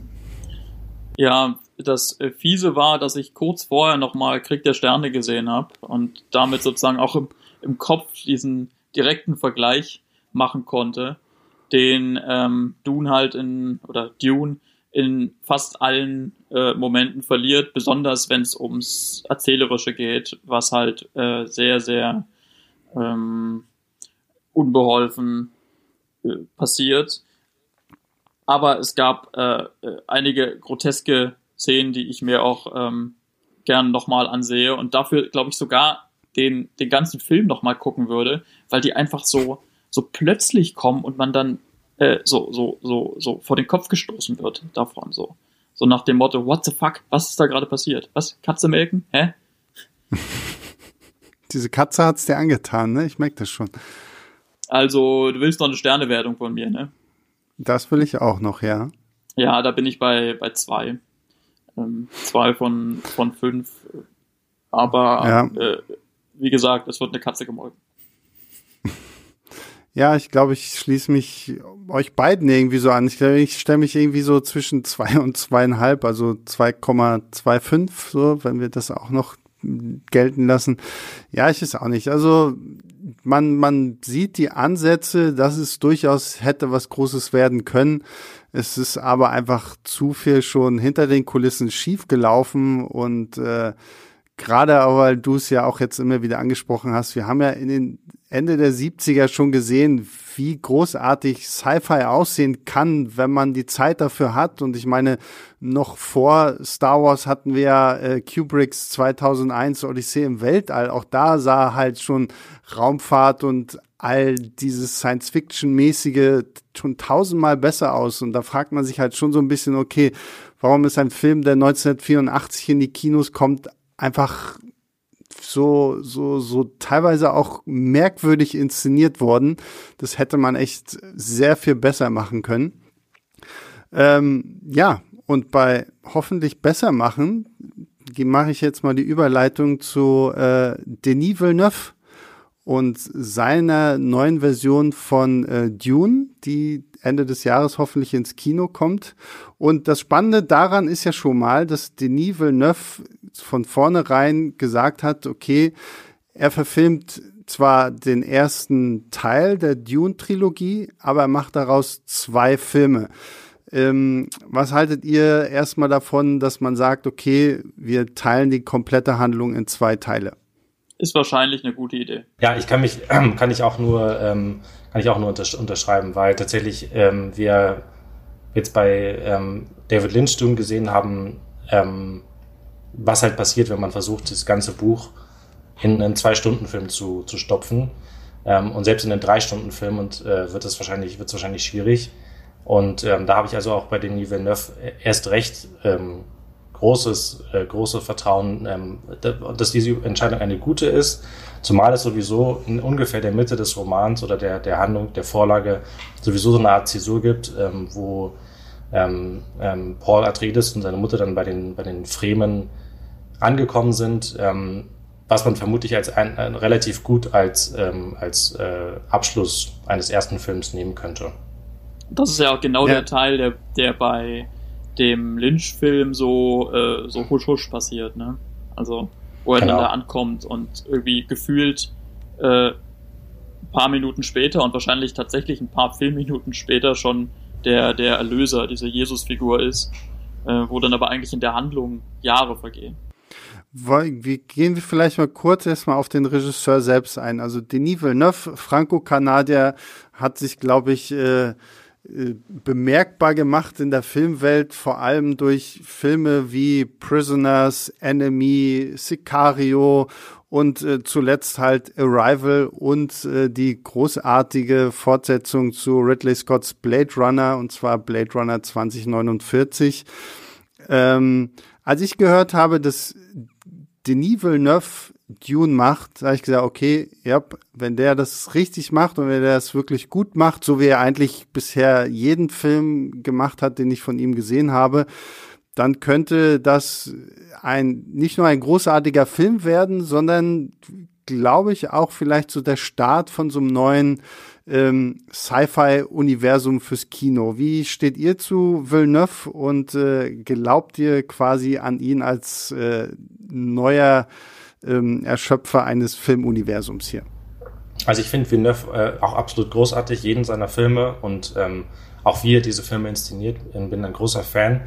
Ja, das äh, Fiese war, dass ich kurz vorher nochmal Krieg der Sterne gesehen habe und damit sozusagen auch im, im Kopf diesen direkten Vergleich machen konnte, den ähm, Dune halt in, oder Dune in fast allen äh, Momenten verliert, besonders wenn es ums Erzählerische geht, was halt äh, sehr, sehr ähm, unbeholfen äh, passiert. Aber es gab äh, äh einige groteske Szenen, die ich mir auch ähm, gern nochmal ansehe und dafür, glaube ich, sogar den, den ganzen Film nochmal gucken würde, weil die einfach so, so plötzlich kommen und man dann äh, so, so, so, so vor den Kopf gestoßen wird davon, so. So nach dem Motto, what the fuck, was ist da gerade passiert? Was? Katze melken? Hä? Diese Katze hat's dir angetan, ne? Ich merke das schon. Also, du willst noch eine Sternewertung von mir, ne? Das will ich auch noch, ja. Ja, da bin ich bei, bei zwei. Ähm, zwei von, von fünf. Aber ja. äh, wie gesagt, es wird eine Katze gemolken. Ja, ich glaube, ich schließe mich euch beiden irgendwie so an. Ich, ich stelle mich irgendwie so zwischen zwei und zweieinhalb, also 2,25, so, wenn wir das auch noch gelten lassen. Ja, ich ist auch nicht. Also man, man sieht die Ansätze, dass es durchaus hätte was Großes werden können. Es ist aber einfach zu viel schon hinter den Kulissen schiefgelaufen und äh, gerade weil du es ja auch jetzt immer wieder angesprochen hast, wir haben ja in den Ende der 70er schon gesehen, wie großartig Sci-Fi aussehen kann, wenn man die Zeit dafür hat. Und ich meine, noch vor Star Wars hatten wir äh, Kubricks 2001 Odyssee im Weltall. Auch da sah halt schon Raumfahrt und all dieses Science-Fiction-mäßige schon tausendmal besser aus. Und da fragt man sich halt schon so ein bisschen, okay, warum ist ein Film, der 1984 in die Kinos kommt, einfach so, so, so teilweise auch merkwürdig inszeniert worden. Das hätte man echt sehr viel besser machen können. Ähm, ja, und bei hoffentlich besser machen, mache ich jetzt mal die Überleitung zu äh, Denis Villeneuve und seiner neuen Version von äh, Dune, die Ende des Jahres hoffentlich ins Kino kommt. Und das Spannende daran ist ja schon mal, dass Denis Villeneuve von vornherein gesagt hat, okay, er verfilmt zwar den ersten Teil der Dune-Trilogie, aber er macht daraus zwei Filme. Ähm, was haltet ihr erstmal davon, dass man sagt, okay, wir teilen die komplette Handlung in zwei Teile? Ist wahrscheinlich eine gute Idee. Ja, ich kann mich, kann ich auch nur, ähm, kann ich auch nur unterschreiben, weil tatsächlich ähm, wir jetzt bei ähm, David Lynch Dune gesehen haben, ähm, was halt passiert, wenn man versucht, das ganze Buch in einen Zwei-Stunden-Film zu, zu stopfen. Ähm, und selbst in einen Drei-Stunden-Film und äh, wird es wahrscheinlich, wahrscheinlich schwierig. Und ähm, da habe ich also auch bei Denis Villeneuve erst recht ähm, großes, äh, große Vertrauen, ähm, dass diese Entscheidung eine gute ist. Zumal es sowieso in ungefähr der Mitte des Romans oder der, der Handlung, der Vorlage sowieso so eine Art Zäsur gibt, ähm, wo ähm, ähm, Paul Atreides und seine Mutter dann bei den, bei den Fremen angekommen sind, ähm, was man vermutlich als ein, ein relativ gut als, ähm, als äh, Abschluss eines ersten Films nehmen könnte. Das ist ja auch genau ja. der Teil, der, der bei dem Lynch-Film so, äh, so husch husch passiert, ne? Also, wo er genau. dann da ankommt und irgendwie gefühlt äh, paar Minuten später und wahrscheinlich tatsächlich ein paar Filmminuten später schon der, der Erlöser, diese Jesus-Figur ist, äh, wo dann aber eigentlich in der Handlung Jahre vergehen. Wie gehen wir vielleicht mal kurz erstmal auf den Regisseur selbst ein. Also Denis Villeneuve, Franco-Kanadier, hat sich, glaube ich, äh, äh, bemerkbar gemacht in der Filmwelt, vor allem durch Filme wie Prisoners, Enemy, Sicario und äh, zuletzt halt Arrival und äh, die großartige Fortsetzung zu Ridley Scotts Blade Runner und zwar Blade Runner 2049. Ähm, als ich gehört habe, dass Denis Villeneuve Dune macht, habe ich gesagt, okay, ja, wenn der das richtig macht und wenn der das wirklich gut macht, so wie er eigentlich bisher jeden Film gemacht hat, den ich von ihm gesehen habe, dann könnte das ein nicht nur ein großartiger Film werden, sondern glaube ich auch vielleicht so der Start von so einem neuen ähm, Sci-Fi-Universum fürs Kino. Wie steht ihr zu Villeneuve und äh, glaubt ihr quasi an ihn als äh, neuer ähm, Erschöpfer eines Filmuniversums hier. Also ich finde Villeneuve äh, auch absolut großartig, jeden seiner Filme und ähm, auch wie er diese Filme inszeniert, ähm, bin ein großer Fan.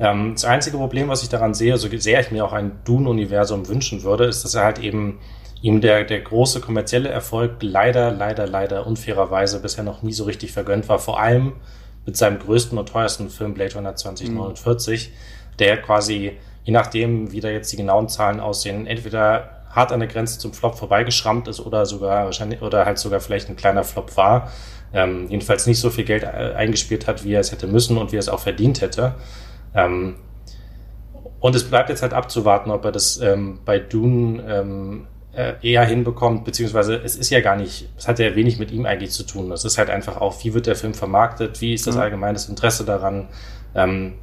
Ähm, das einzige Problem, was ich daran sehe, so sehr ich mir auch ein Dune-Universum wünschen würde, ist, dass er halt eben ihm der, der große kommerzielle Erfolg leider, leider, leider unfairerweise bisher noch nie so richtig vergönnt war. Vor allem mit seinem größten und teuersten Film Blade Runner 2049, mhm. der quasi je nachdem, wie da jetzt die genauen Zahlen aussehen, entweder hart an der Grenze zum Flop vorbeigeschrammt ist oder sogar wahrscheinlich oder halt sogar vielleicht ein kleiner Flop war. Ähm, jedenfalls nicht so viel Geld äh, eingespielt hat, wie er es hätte müssen und wie er es auch verdient hätte. Ähm, und es bleibt jetzt halt abzuwarten, ob er das ähm, bei Dune ähm, äh, eher hinbekommt, beziehungsweise es ist ja gar nicht, es hat ja wenig mit ihm eigentlich zu tun. Es ist halt einfach auch, wie wird der Film vermarktet, wie ist das mhm. allgemeines Interesse daran. Ähm,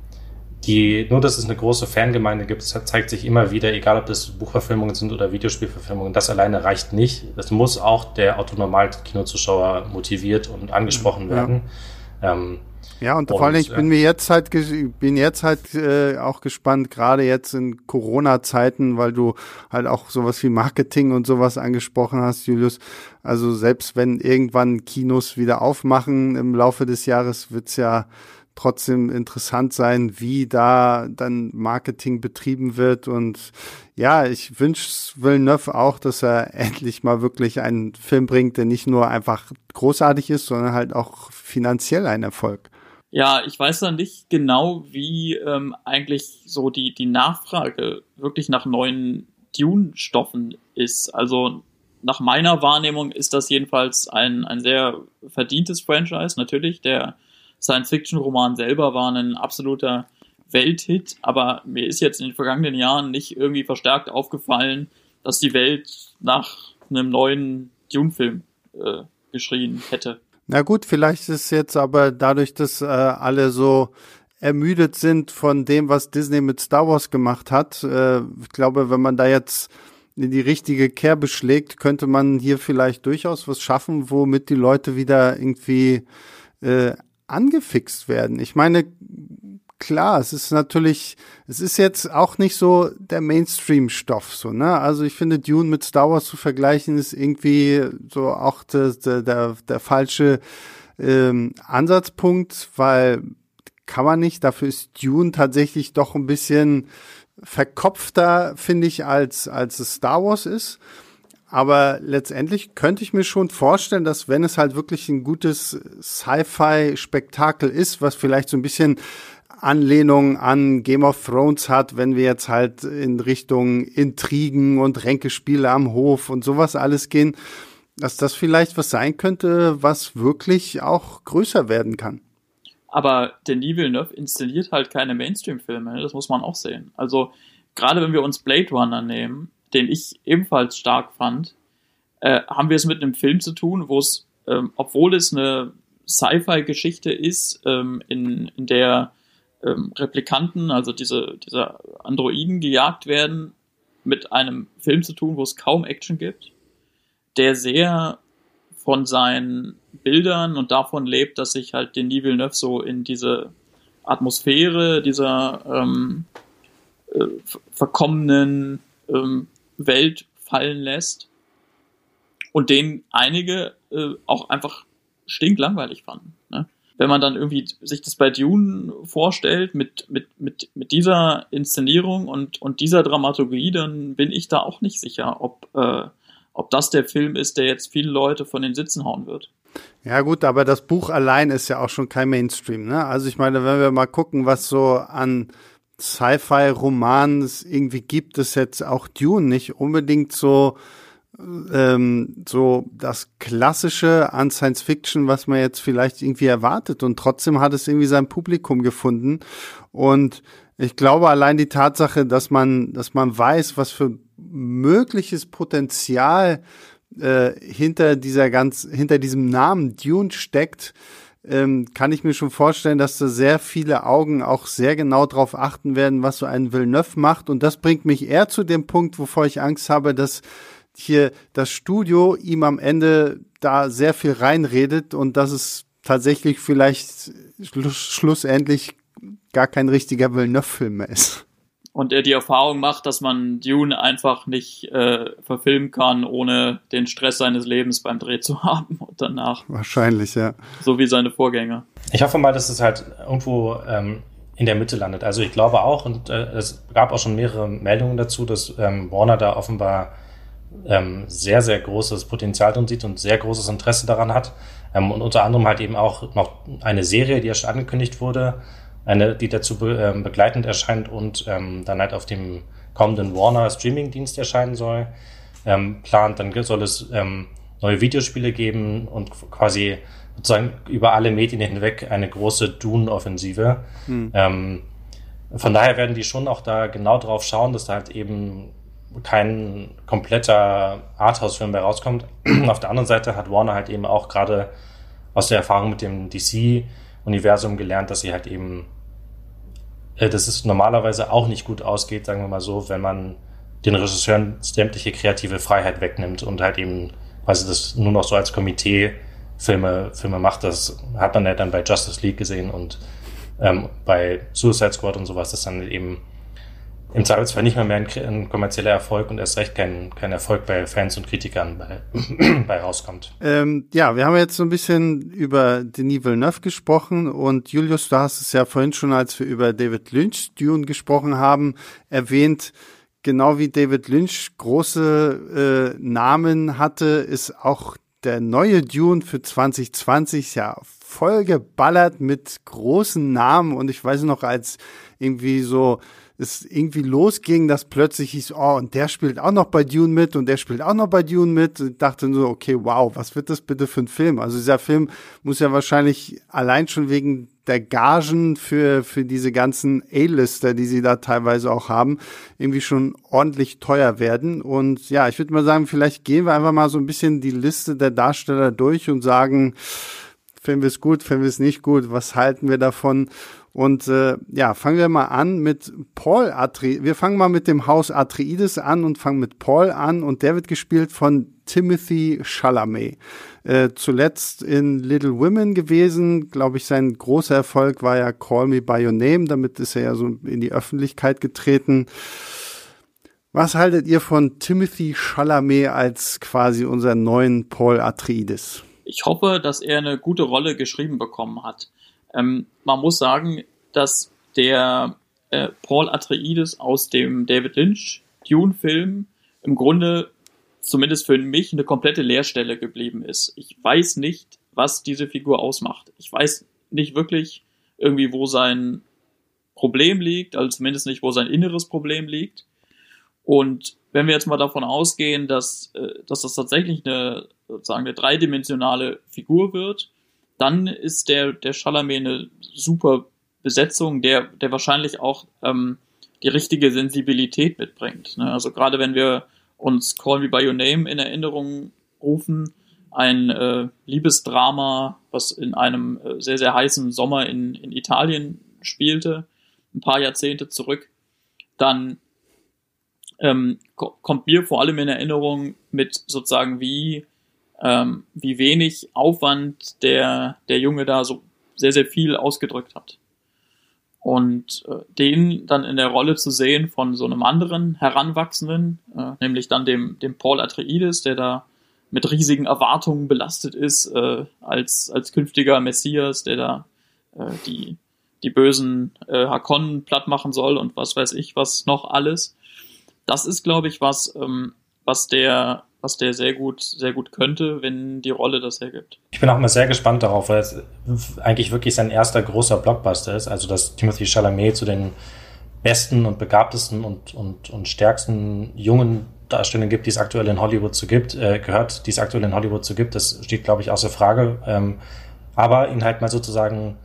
die, nur dass es eine große Fangemeinde gibt, zeigt sich immer wieder, egal ob das Buchverfilmungen sind oder Videospielverfilmungen, das alleine reicht nicht. Es muss auch der autonormal Kinozuschauer motiviert und angesprochen ja. werden. Ähm, Ja, und, und vor allem, ich bin mir jetzt halt, bin jetzt halt äh, auch gespannt, gerade jetzt in Corona-Zeiten, weil du halt auch sowas wie Marketing und sowas angesprochen hast, Julius. Also selbst wenn irgendwann Kinos wieder aufmachen im Laufe des Jahres, wird's ja trotzdem interessant sein, wie da dann Marketing betrieben wird. Und ja, ich wünsche Villeneuve auch, dass er endlich mal wirklich einen Film bringt, der nicht nur einfach großartig ist, sondern halt auch finanziell ein Erfolg. Ja, ich weiß dann nicht genau, wie ähm, eigentlich so die, die Nachfrage wirklich nach neuen Dune-Stoffen ist. Also nach meiner Wahrnehmung ist das jedenfalls ein, ein sehr verdientes Franchise. Natürlich, der Science-Fiction-Roman selber war ein absoluter Welthit, aber mir ist jetzt in den vergangenen Jahren nicht irgendwie verstärkt aufgefallen, dass die Welt nach einem neuen Dune-Film äh, geschrien hätte. Na gut, vielleicht ist jetzt aber dadurch, dass äh, alle so ermüdet sind von dem, was Disney mit Star Wars gemacht hat. Äh, ich glaube, wenn man da jetzt in die richtige Kerbe schlägt, könnte man hier vielleicht durchaus was schaffen, womit die Leute wieder irgendwie äh, angefixt werden. Ich meine, klar, es ist natürlich, es ist jetzt auch nicht so der Mainstream-Stoff, so, ne? Also ich finde, Dune mit Star Wars zu vergleichen, ist irgendwie so auch der, der, der, falsche ähm, Ansatzpunkt, weil kann man nicht, dafür ist Dune tatsächlich doch ein bisschen verkopfter, finde ich, als, als es Star Wars ist. Aber letztendlich könnte ich mir schon vorstellen, dass wenn es halt wirklich ein gutes Sci-Fi-Spektakel ist, was vielleicht so ein bisschen Anlehnung an Game of Thrones hat, wenn wir jetzt halt in Richtung Intrigen und Ränkespiele am Hof und sowas alles gehen, dass das vielleicht was sein könnte, was wirklich auch größer werden kann. Aber Denis Villeneuve inszeniert halt keine Mainstream-Filme, das muss man auch sehen. Also gerade wenn wir uns Blade Runner nehmen, den ich ebenfalls stark fand, äh, haben wir es mit einem Film zu tun, wo es, ähm, obwohl es eine Sci-Fi-Geschichte ist, ähm, in, in der ähm, Replikanten, also diese, diese Androiden gejagt werden, mit einem Film zu tun, wo es kaum Action gibt, der sehr von seinen Bildern und davon lebt, dass sich halt den Villeneuve so in diese Atmosphäre dieser ähm, äh, verkommenen ähm, Welt fallen lässt und den einige äh, auch einfach stinklangweilig fanden. Wenn man dann irgendwie sich das bei Dune vorstellt mit, mit, mit, mit dieser Inszenierung und, und dieser Dramaturgie, dann bin ich da auch nicht sicher, ob, äh, ob das der Film ist, der jetzt viele Leute von den Sitzen hauen wird. Ja gut, aber das Buch allein ist ja auch schon kein Mainstream. Ne? Also ich meine, wenn wir mal gucken, was so an Sci-Fi-Roman es irgendwie gibt, es jetzt auch Dune nicht unbedingt so ähm, so das Klassische an Science Fiction, was man jetzt vielleicht irgendwie erwartet. Und trotzdem hat es irgendwie sein Publikum gefunden. Und ich glaube allein die Tatsache, dass man, dass man weiß, was für mögliches Potenzial äh, hinter dieser ganz, hinter diesem Namen Dune steckt, ähm, kann ich mir schon vorstellen, dass da sehr viele Augen auch sehr genau darauf achten werden, was so ein Villeneuve macht. Und das bringt mich eher zu dem Punkt, wovor ich Angst habe, dass hier das Studio ihm am Ende da sehr viel reinredet und dass es tatsächlich vielleicht schluss, schlussendlich gar kein richtiger Villeneuve-Film mehr ist und er die Erfahrung macht, dass man Dune einfach nicht äh, verfilmen kann, ohne den Stress seines Lebens beim Dreh zu haben und danach. Wahrscheinlich, ja. So wie seine Vorgänger. Ich hoffe mal, dass es halt irgendwo ähm, in der Mitte landet. Also ich glaube auch, und äh, es gab auch schon mehrere Meldungen dazu, dass ähm, Warner da offenbar ähm, sehr, sehr großes Potenzial drin sieht und sehr großes Interesse daran hat. Ähm, und unter anderem halt eben auch noch eine Serie, die ja schon angekündigt wurde, eine, die dazu be, ähm, begleitend erscheint und ähm, dann halt auf dem kommenden Warner Streaming-Dienst erscheinen soll, ähm, plant. Dann soll es ähm, neue Videospiele geben und quasi sozusagen über alle Medien hinweg eine große Dune-Offensive. Hm. Ähm, von daher werden die schon auch da genau drauf schauen, dass da halt eben kein kompletter Arthouse-Film mehr rauskommt. Auf der anderen Seite hat Warner halt eben auch gerade aus der Erfahrung mit dem DC-Universum gelernt, dass sie halt eben äh, dass es normalerweise auch nicht gut ausgeht, sagen wir mal so, wenn man den Regisseuren sämtliche kreative Freiheit wegnimmt und halt eben quasi das nur noch so als Komitee Filme, Filme macht. Das hat man ja dann bei Justice League gesehen und ähm, bei Suicide Squad und sowas ist dann eben im Zweifelsfall nicht mehr, mehr ein, ein, kommerzieller Erfolg und erst recht kein, kein Erfolg bei Fans und Kritikern bei, bei rauskommt. Ähm, ja, wir haben jetzt so ein bisschen über Denis Villeneuve gesprochen und Julius, du hast es ja vorhin schon, als wir über David Lynch Dune gesprochen haben, erwähnt, genau wie David Lynch große äh, Namen hatte, ist auch der neue Dune für 2020 ja voll geballert mit großen Namen und ich weiß noch, als irgendwie so es irgendwie losging, dass plötzlich hieß, oh, und der spielt auch noch bei Dune mit und der spielt auch noch bei Dune mit. Ich dachte so, okay, wow, was wird das bitte für ein Film? Also dieser Film muss ja wahrscheinlich allein schon wegen der Gagen für, für diese ganzen A-Lister, die sie da teilweise auch haben, irgendwie schon ordentlich teuer werden. Und ja, ich würde mal sagen, vielleicht gehen wir einfach mal so ein bisschen die Liste der Darsteller durch und sagen, finden wir es gut, finden wir es nicht gut, was halten wir davon? Und äh, ja, fangen wir mal an mit Paul Atreides. Wir fangen mal mit dem Haus Atreides an und fangen mit Paul an und der wird gespielt von Timothy Chalamet. Äh, zuletzt in Little Women gewesen, glaube ich, sein großer Erfolg war ja Call Me By Your Name, damit ist er ja so in die Öffentlichkeit getreten. Was haltet ihr von Timothy Chalamet als quasi unseren neuen Paul Atreides? Ich hoffe, dass er eine gute Rolle geschrieben bekommen hat. Ähm, man muss sagen, dass der äh, Paul Atreides aus dem David Lynch Dune-Film im Grunde zumindest für mich eine komplette Leerstelle geblieben ist. Ich weiß nicht, was diese Figur ausmacht. Ich weiß nicht wirklich irgendwie, wo sein Problem liegt, also zumindest nicht, wo sein inneres Problem liegt. Und wenn wir jetzt mal davon ausgehen, dass, äh, dass das tatsächlich eine, sozusagen eine dreidimensionale Figur wird, dann ist der, der Chalamet eine super Besetzung, der, der wahrscheinlich auch ähm, die richtige Sensibilität mitbringt. Ne? Also gerade wenn wir uns Call Me By Your Name in Erinnerung rufen, ein äh, Liebesdrama, was in einem äh, sehr, sehr heißen Sommer in, in Italien spielte, ein paar Jahrzehnte zurück, dann ähm, kommt mir vor allem in Erinnerung mit sozusagen wie ähm, wie wenig Aufwand der, der Junge da so sehr, sehr viel ausgedrückt hat. Und äh, den dann in der Rolle zu sehen von so einem anderen Heranwachsenden, äh, nämlich dann dem, dem Paul Atreides, der da mit riesigen Erwartungen belastet ist, äh, als, als künftiger Messias, der da äh, die, die bösen äh, Hakonnen platt machen soll und was weiß ich, was noch alles. Das ist, glaube ich, was, ähm, was der was der sehr gut, sehr gut könnte, wenn die Rolle das hergibt. Ich bin auch mal sehr gespannt darauf, weil es eigentlich wirklich sein erster großer Blockbuster ist. Also, dass Timothy Chalamet zu den besten und begabtesten und, und, und stärksten jungen Darstellern gibt, die es aktuell in Hollywood so gibt, äh, gehört, die es aktuell in Hollywood so gibt. Das steht, glaube ich, außer Frage. Ähm, aber ihn halt mal sozusagen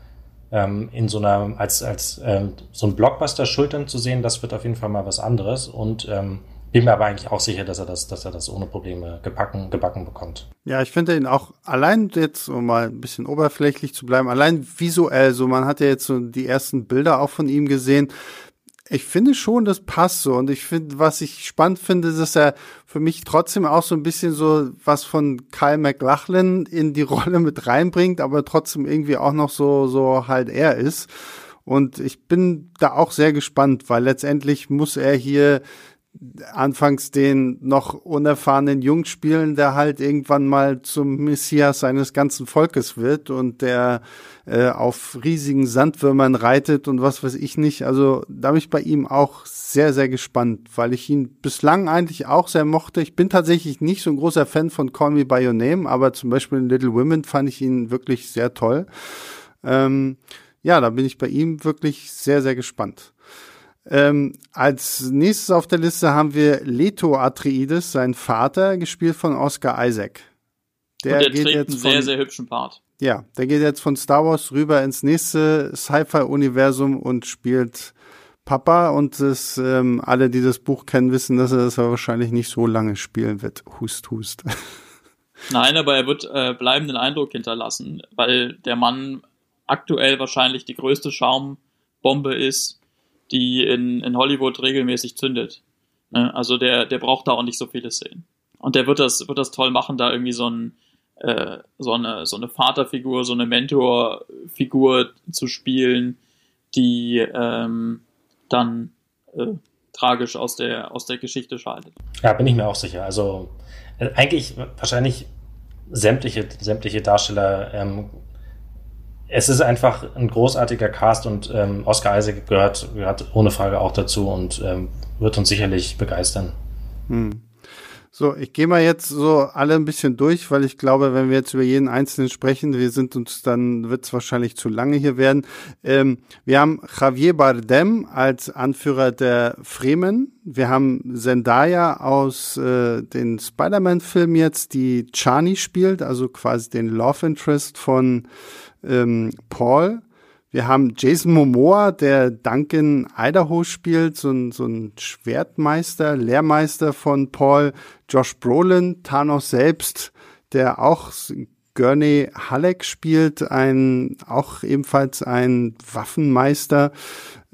ähm, in so einer, als, als ähm, so ein Blockbuster schultern zu sehen, das wird auf jeden Fall mal was anderes. Und ähm, bin mir aber eigentlich auch sicher, dass er das, dass er das ohne Probleme gebacken, gebacken bekommt. Ja, ich finde ihn auch allein jetzt, um mal ein bisschen oberflächlich zu bleiben, allein visuell, so man hat ja jetzt so die ersten Bilder auch von ihm gesehen. Ich finde schon, das passt so. Und ich finde, was ich spannend finde, ist, dass er für mich trotzdem auch so ein bisschen so was von Kyle McLachlan in die Rolle mit reinbringt, aber trotzdem irgendwie auch noch so, so halt er ist. Und ich bin da auch sehr gespannt, weil letztendlich muss er hier anfangs den noch unerfahrenen Jung spielen, der halt irgendwann mal zum Messias seines ganzen Volkes wird und der äh, auf riesigen Sandwürmern reitet und was weiß ich nicht. Also da bin ich bei ihm auch sehr, sehr gespannt, weil ich ihn bislang eigentlich auch sehr mochte. Ich bin tatsächlich nicht so ein großer Fan von Call Me By Your Name, aber zum Beispiel in Little Women fand ich ihn wirklich sehr toll. Ähm, ja, da bin ich bei ihm wirklich sehr, sehr gespannt. Ähm, als nächstes auf der Liste haben wir Leto Atreides, sein Vater, gespielt von Oscar Isaac. Der, Und der geht jetzt einen von, sehr, sehr hübschen Part. Ja, der geht jetzt von Star Wars rüber ins nächste Sci-Fi-Universum und spielt Papa. Und das, ähm, alle, die das Buch kennen, wissen, dass er das wahrscheinlich nicht so lange spielen wird. Hust, hust. Nein, aber er wird äh, bleibenden Eindruck hinterlassen, weil der Mann aktuell wahrscheinlich die größte Schaumbombe ist, die in, in Hollywood regelmäßig zündet. Ne? Also der, der braucht da auch nicht so viele Szenen. Und der wird das, wird das toll machen, da irgendwie so einen äh, so eine so eine Vaterfigur, so eine Mentorfigur zu spielen, die ähm, dann äh, tragisch aus der aus der Geschichte scheidet. Ja, bin ich mir auch sicher. Also äh, eigentlich wahrscheinlich sämtliche sämtliche Darsteller. Ähm, es ist einfach ein großartiger Cast und ähm, Oscar Isaac gehört, gehört ohne Frage auch dazu und ähm, wird uns sicherlich begeistern. Hm. So, ich gehe mal jetzt so alle ein bisschen durch, weil ich glaube, wenn wir jetzt über jeden Einzelnen sprechen, wir sind uns, dann wird es wahrscheinlich zu lange hier werden. Ähm, wir haben Javier Bardem als Anführer der Fremen. Wir haben Zendaya aus äh, den Spider-Man-Filmen jetzt, die Chani spielt, also quasi den Love Interest von ähm, Paul. Wir haben Jason Momoa, der Duncan Idaho spielt, so ein, so ein Schwertmeister, Lehrmeister von Paul. Josh Brolin, Thanos selbst, der auch Gurney Halleck spielt, ein, auch ebenfalls ein Waffenmeister.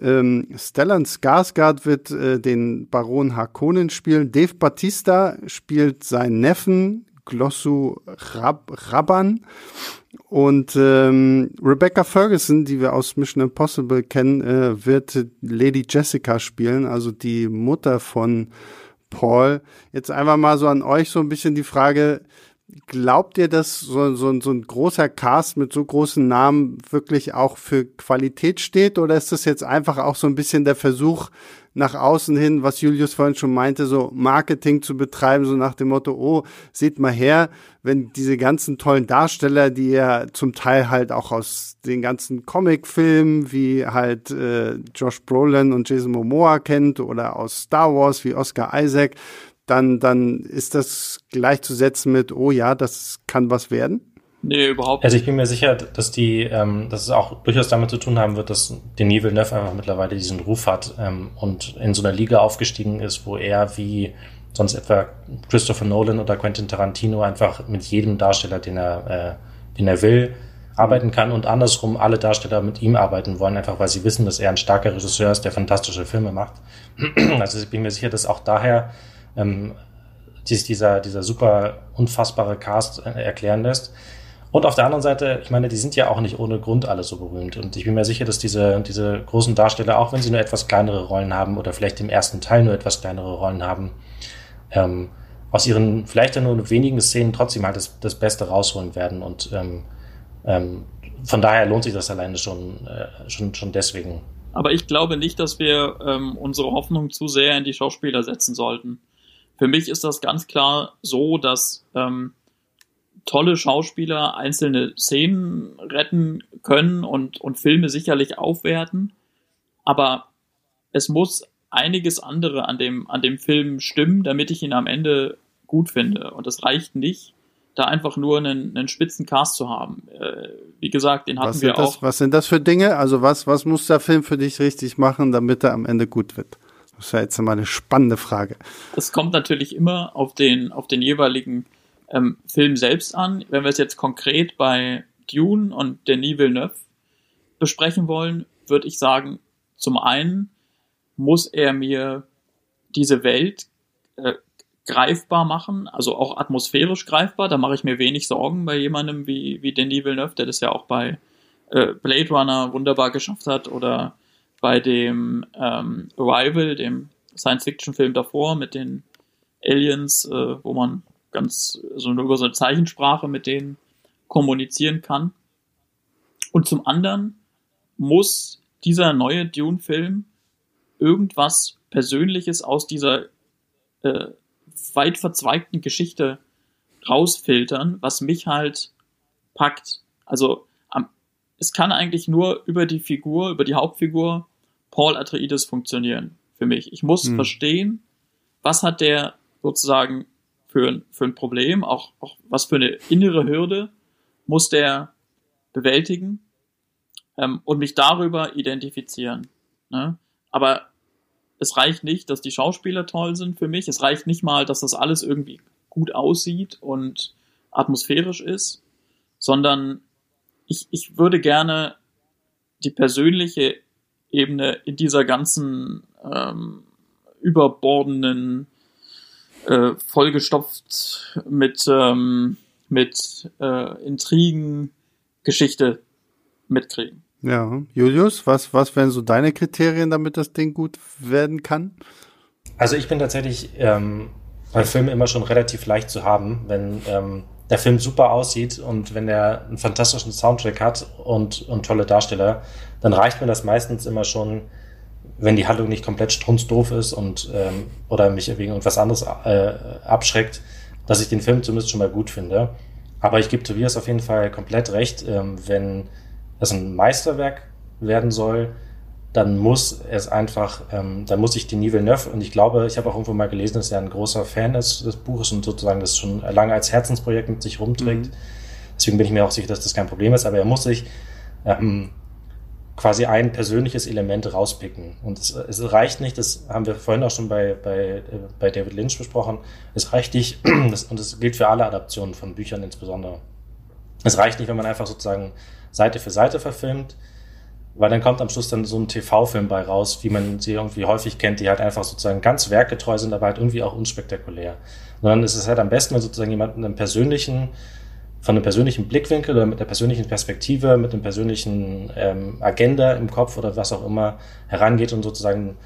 Ähm, Stellan Skarsgård wird äh, den Baron Harkonnen spielen. Dave Batista spielt seinen Neffen, Glossu Rab Rabban. Und ähm, Rebecca Ferguson, die wir aus Mission Impossible kennen, äh, wird Lady Jessica spielen, also die Mutter von Paul. Jetzt einfach mal so an euch so ein bisschen die Frage, glaubt ihr, dass so, so, so ein großer Cast mit so großen Namen wirklich auch für Qualität steht? Oder ist das jetzt einfach auch so ein bisschen der Versuch, nach außen hin, was Julius vorhin schon meinte, so Marketing zu betreiben, so nach dem Motto, oh, seht mal her, wenn diese ganzen tollen Darsteller, die ihr zum Teil halt auch aus den ganzen Comicfilmen, wie halt äh, Josh Brolin und Jason Momoa kennt oder aus Star Wars wie Oscar Isaac, dann, dann ist das gleichzusetzen mit, oh ja, das kann was werden? Nee, überhaupt nicht. Also ich bin mir sicher, dass die, ähm, dass es auch durchaus damit zu tun haben wird, dass Denis Villeneuve einfach mittlerweile diesen Ruf hat ähm, und in so einer Liga aufgestiegen ist, wo er wie sonst etwa Christopher Nolan oder Quentin Tarantino einfach mit jedem Darsteller, den er, äh, den er will, arbeiten kann und andersrum alle Darsteller mit ihm arbeiten wollen, einfach weil sie wissen, dass er ein starker Regisseur ist, der fantastische Filme macht. also ich bin mir sicher, dass auch daher ähm, dieser, dieser super unfassbare Cast äh, erklären lässt. Und auf der anderen Seite, ich meine, die sind ja auch nicht ohne Grund alle so berühmt. Und ich bin mir sicher, dass diese, diese großen Darsteller, auch wenn sie nur etwas kleinere Rollen haben oder vielleicht im ersten Teil nur etwas kleinere Rollen haben, ähm, aus ihren vielleicht nur wenigen Szenen trotzdem halt das, das Beste rausholen werden. Und ähm, ähm, von daher lohnt sich das alleine schon, äh, schon, schon deswegen. Aber ich glaube nicht, dass wir ähm, unsere Hoffnung zu sehr in die Schauspieler setzen sollten. Für mich ist das ganz klar so, dass ähm, tolle Schauspieler einzelne Szenen retten können und, und Filme sicherlich aufwerten. Aber es muss einiges andere an dem, an dem Film stimmen, damit ich ihn am Ende gut finde. Und es reicht nicht, da einfach nur einen, einen spitzen Cast zu haben. Äh, wie gesagt, den hatten wir das, auch. Was sind das für Dinge? Also was, was muss der Film für dich richtig machen, damit er am Ende gut wird? Das ist ja jetzt mal eine spannende Frage. Es kommt natürlich immer auf den, auf den jeweiligen ähm, Film selbst an. Wenn wir es jetzt konkret bei Dune und Denis Villeneuve besprechen wollen, würde ich sagen, zum einen muss er mir diese Welt äh, greifbar machen, also auch atmosphärisch greifbar. Da mache ich mir wenig Sorgen bei jemandem wie, wie Denis Villeneuve, der das ja auch bei äh, Blade Runner wunderbar geschafft hat oder bei dem ähm, Arrival, dem Science-Fiction-Film davor mit den Aliens, äh, wo man ganz so nur über so eine Zeichensprache mit denen kommunizieren kann. Und zum anderen muss dieser neue Dune-Film irgendwas Persönliches aus dieser äh, weit verzweigten Geschichte rausfiltern, was mich halt packt. Also am, es kann eigentlich nur über die Figur, über die Hauptfigur Paul Atreides funktionieren für mich. Ich muss hm. verstehen, was hat der sozusagen für, für ein Problem, auch, auch was für eine innere Hürde muss der bewältigen ähm, und mich darüber identifizieren. Ne? Aber es reicht nicht, dass die Schauspieler toll sind für mich. Es reicht nicht mal, dass das alles irgendwie gut aussieht und atmosphärisch ist, sondern ich, ich würde gerne die persönliche Ebene in dieser ganzen ähm, überbordenden äh, vollgestopft mit ähm, mit äh, Intrigen, Geschichte mitkriegen. Ja, Julius, was, was wären so deine Kriterien, damit das Ding gut werden kann? Also ich bin tatsächlich ähm, bei Filmen immer schon relativ leicht zu haben, wenn ähm, der Film super aussieht und wenn er einen fantastischen Soundtrack hat und, und tolle Darsteller, dann reicht mir das meistens immer schon, wenn die Handlung nicht komplett strunzdoof ist und ähm, oder mich wegen irgendwas anderes äh, abschreckt, dass ich den Film zumindest schon mal gut finde. Aber ich gebe Tobias auf jeden Fall komplett recht, ähm, wenn das ein Meisterwerk werden soll, dann muss es einfach, ähm, dann muss ich die Villeneuve, und ich glaube, ich habe auch irgendwo mal gelesen, dass er ein großer Fan ist des Buches und sozusagen das schon lange als Herzensprojekt mit sich rumträgt. Mhm. Deswegen bin ich mir auch sicher, dass das kein Problem ist, aber er muss sich ähm, quasi ein persönliches Element rauspicken. Und es, es, reicht nicht, das haben wir vorhin auch schon bei, bei, bei David Lynch besprochen, es reicht nicht, das, und es gilt für alle Adaptionen von Büchern insbesondere. Es reicht nicht, wenn man einfach sozusagen Seite für Seite verfilmt, weil dann kommt am Schluss dann so ein TV-Film bei raus, wie man sie irgendwie häufig kennt, die halt einfach sozusagen ganz werkgetreu sind, aber halt irgendwie auch unspektakulär. Sondern es ist halt am besten, wenn sozusagen jemand einen persönlichen, von einem persönlichen Blickwinkel oder mit einer persönlichen Perspektive, mit einem persönlichen ähm, Agenda im Kopf oder was auch immer herangeht und sozusagen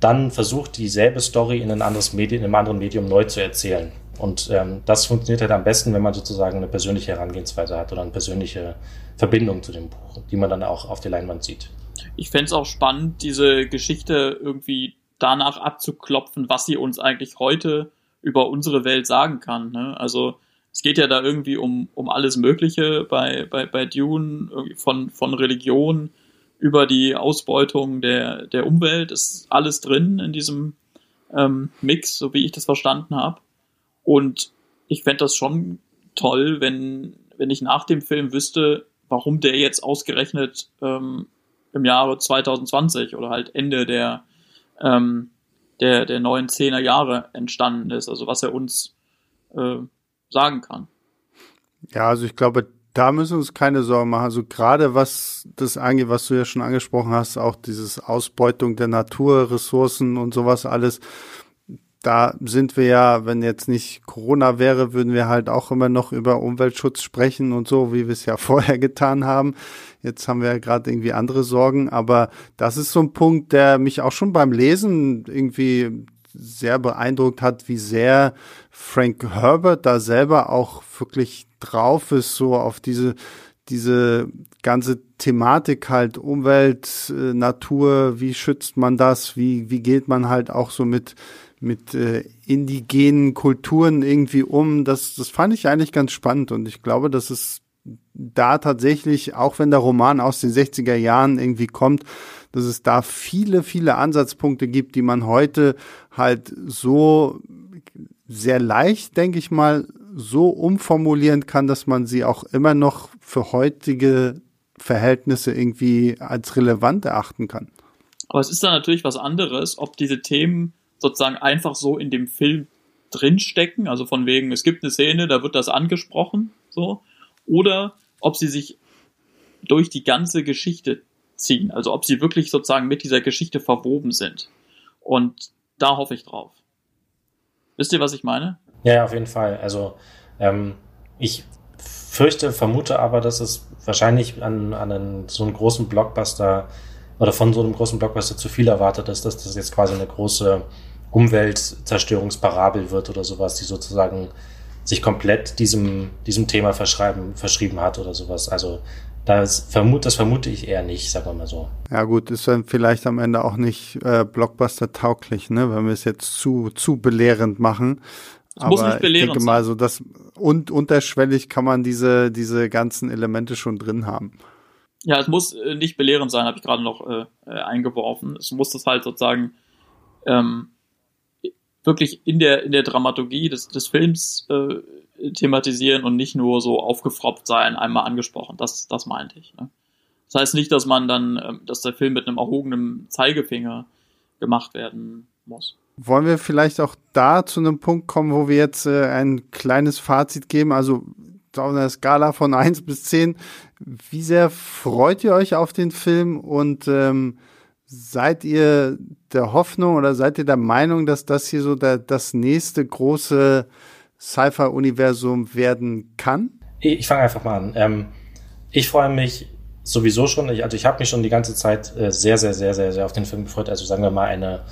dann versucht, dieselbe Story in ein anderes Medium, in einem anderen Medium neu zu erzählen. Und ähm, das funktioniert halt am besten, wenn man sozusagen eine persönliche Herangehensweise hat oder eine persönliche Verbindung zu dem Buch, die man dann auch auf der Leinwand sieht. Ich fände es auch spannend, diese Geschichte irgendwie danach abzuklopfen, was sie uns eigentlich heute über unsere Welt sagen kann. Ne? Also es geht ja da irgendwie um, um alles Mögliche bei, bei, bei Dune, von, von Religion über die Ausbeutung der, der Umwelt, ist alles drin in diesem ähm, Mix, so wie ich das verstanden habe. Und ich fände das schon toll, wenn, wenn ich nach dem Film wüsste, warum der jetzt ausgerechnet ähm, im Jahre 2020 oder halt Ende der, ähm, der, der neuen Zehner Jahre entstanden ist, also was er uns äh, sagen kann. Ja, also ich glaube, da müssen wir uns keine Sorgen machen. Also gerade was das angeht, was du ja schon angesprochen hast, auch dieses Ausbeutung der Naturressourcen und sowas alles, da sind wir ja, wenn jetzt nicht Corona wäre, würden wir halt auch immer noch über Umweltschutz sprechen und so, wie wir es ja vorher getan haben. Jetzt haben wir ja gerade irgendwie andere Sorgen, aber das ist so ein Punkt, der mich auch schon beim Lesen irgendwie sehr beeindruckt hat, wie sehr Frank Herbert da selber auch wirklich drauf ist, so auf diese diese ganze Thematik halt Umwelt, äh, Natur, wie schützt man das, wie, wie geht man halt auch so mit mit äh, indigenen Kulturen irgendwie um. Das, das fand ich eigentlich ganz spannend und ich glaube, dass es da tatsächlich, auch wenn der Roman aus den 60er Jahren irgendwie kommt, dass es da viele, viele Ansatzpunkte gibt, die man heute halt so sehr leicht, denke ich mal, so umformulieren kann, dass man sie auch immer noch für heutige Verhältnisse irgendwie als relevant erachten kann. Aber es ist dann natürlich was anderes, ob diese Themen sozusagen einfach so in dem Film drinstecken, also von wegen, es gibt eine Szene, da wird das angesprochen, so, oder ob sie sich durch die ganze Geschichte ziehen, also ob sie wirklich sozusagen mit dieser Geschichte verwoben sind. Und da hoffe ich drauf. Wisst ihr, was ich meine? Ja, auf jeden Fall. Also ähm, ich fürchte, vermute aber, dass es wahrscheinlich an, an einen, so einen großen Blockbuster oder von so einem großen Blockbuster zu viel erwartet ist, dass das jetzt quasi eine große Umweltzerstörungsparabel wird oder sowas, die sozusagen sich komplett diesem, diesem Thema verschreiben, verschrieben hat oder sowas. Also das, vermut, das vermute ich eher nicht, sagen wir mal so. Ja gut, ist dann vielleicht am Ende auch nicht äh, Blockbuster-tauglich, ne, wenn wir es jetzt zu, zu belehrend machen. Es Aber muss nicht belehrend ich denke mal, so das und unterschwellig kann man diese, diese ganzen Elemente schon drin haben. Ja, es muss äh, nicht belehrend sein, habe ich gerade noch äh, äh, eingeworfen. Es muss das halt sozusagen ähm, wirklich in der, in der Dramaturgie des, des Films äh, thematisieren und nicht nur so aufgefropft sein, einmal angesprochen. Das, das meinte ich. Ne? Das heißt nicht, dass man dann, äh, dass der Film mit einem erhobenen Zeigefinger gemacht werden muss. Wollen wir vielleicht auch da zu einem Punkt kommen, wo wir jetzt äh, ein kleines Fazit geben? Also auf einer Skala von eins bis zehn, wie sehr freut ihr euch auf den Film und ähm, Seid ihr der Hoffnung oder seid ihr der Meinung, dass das hier so der, das nächste große Sci-Fi-Universum werden kann? Ich, fange einfach mal an. Ähm, ich freue mich sowieso schon, ich, also ich habe mich schon die ganze Zeit äh, sehr, sehr, sehr, sehr, sehr auf den Film gefreut. Also sagen wir mal eine,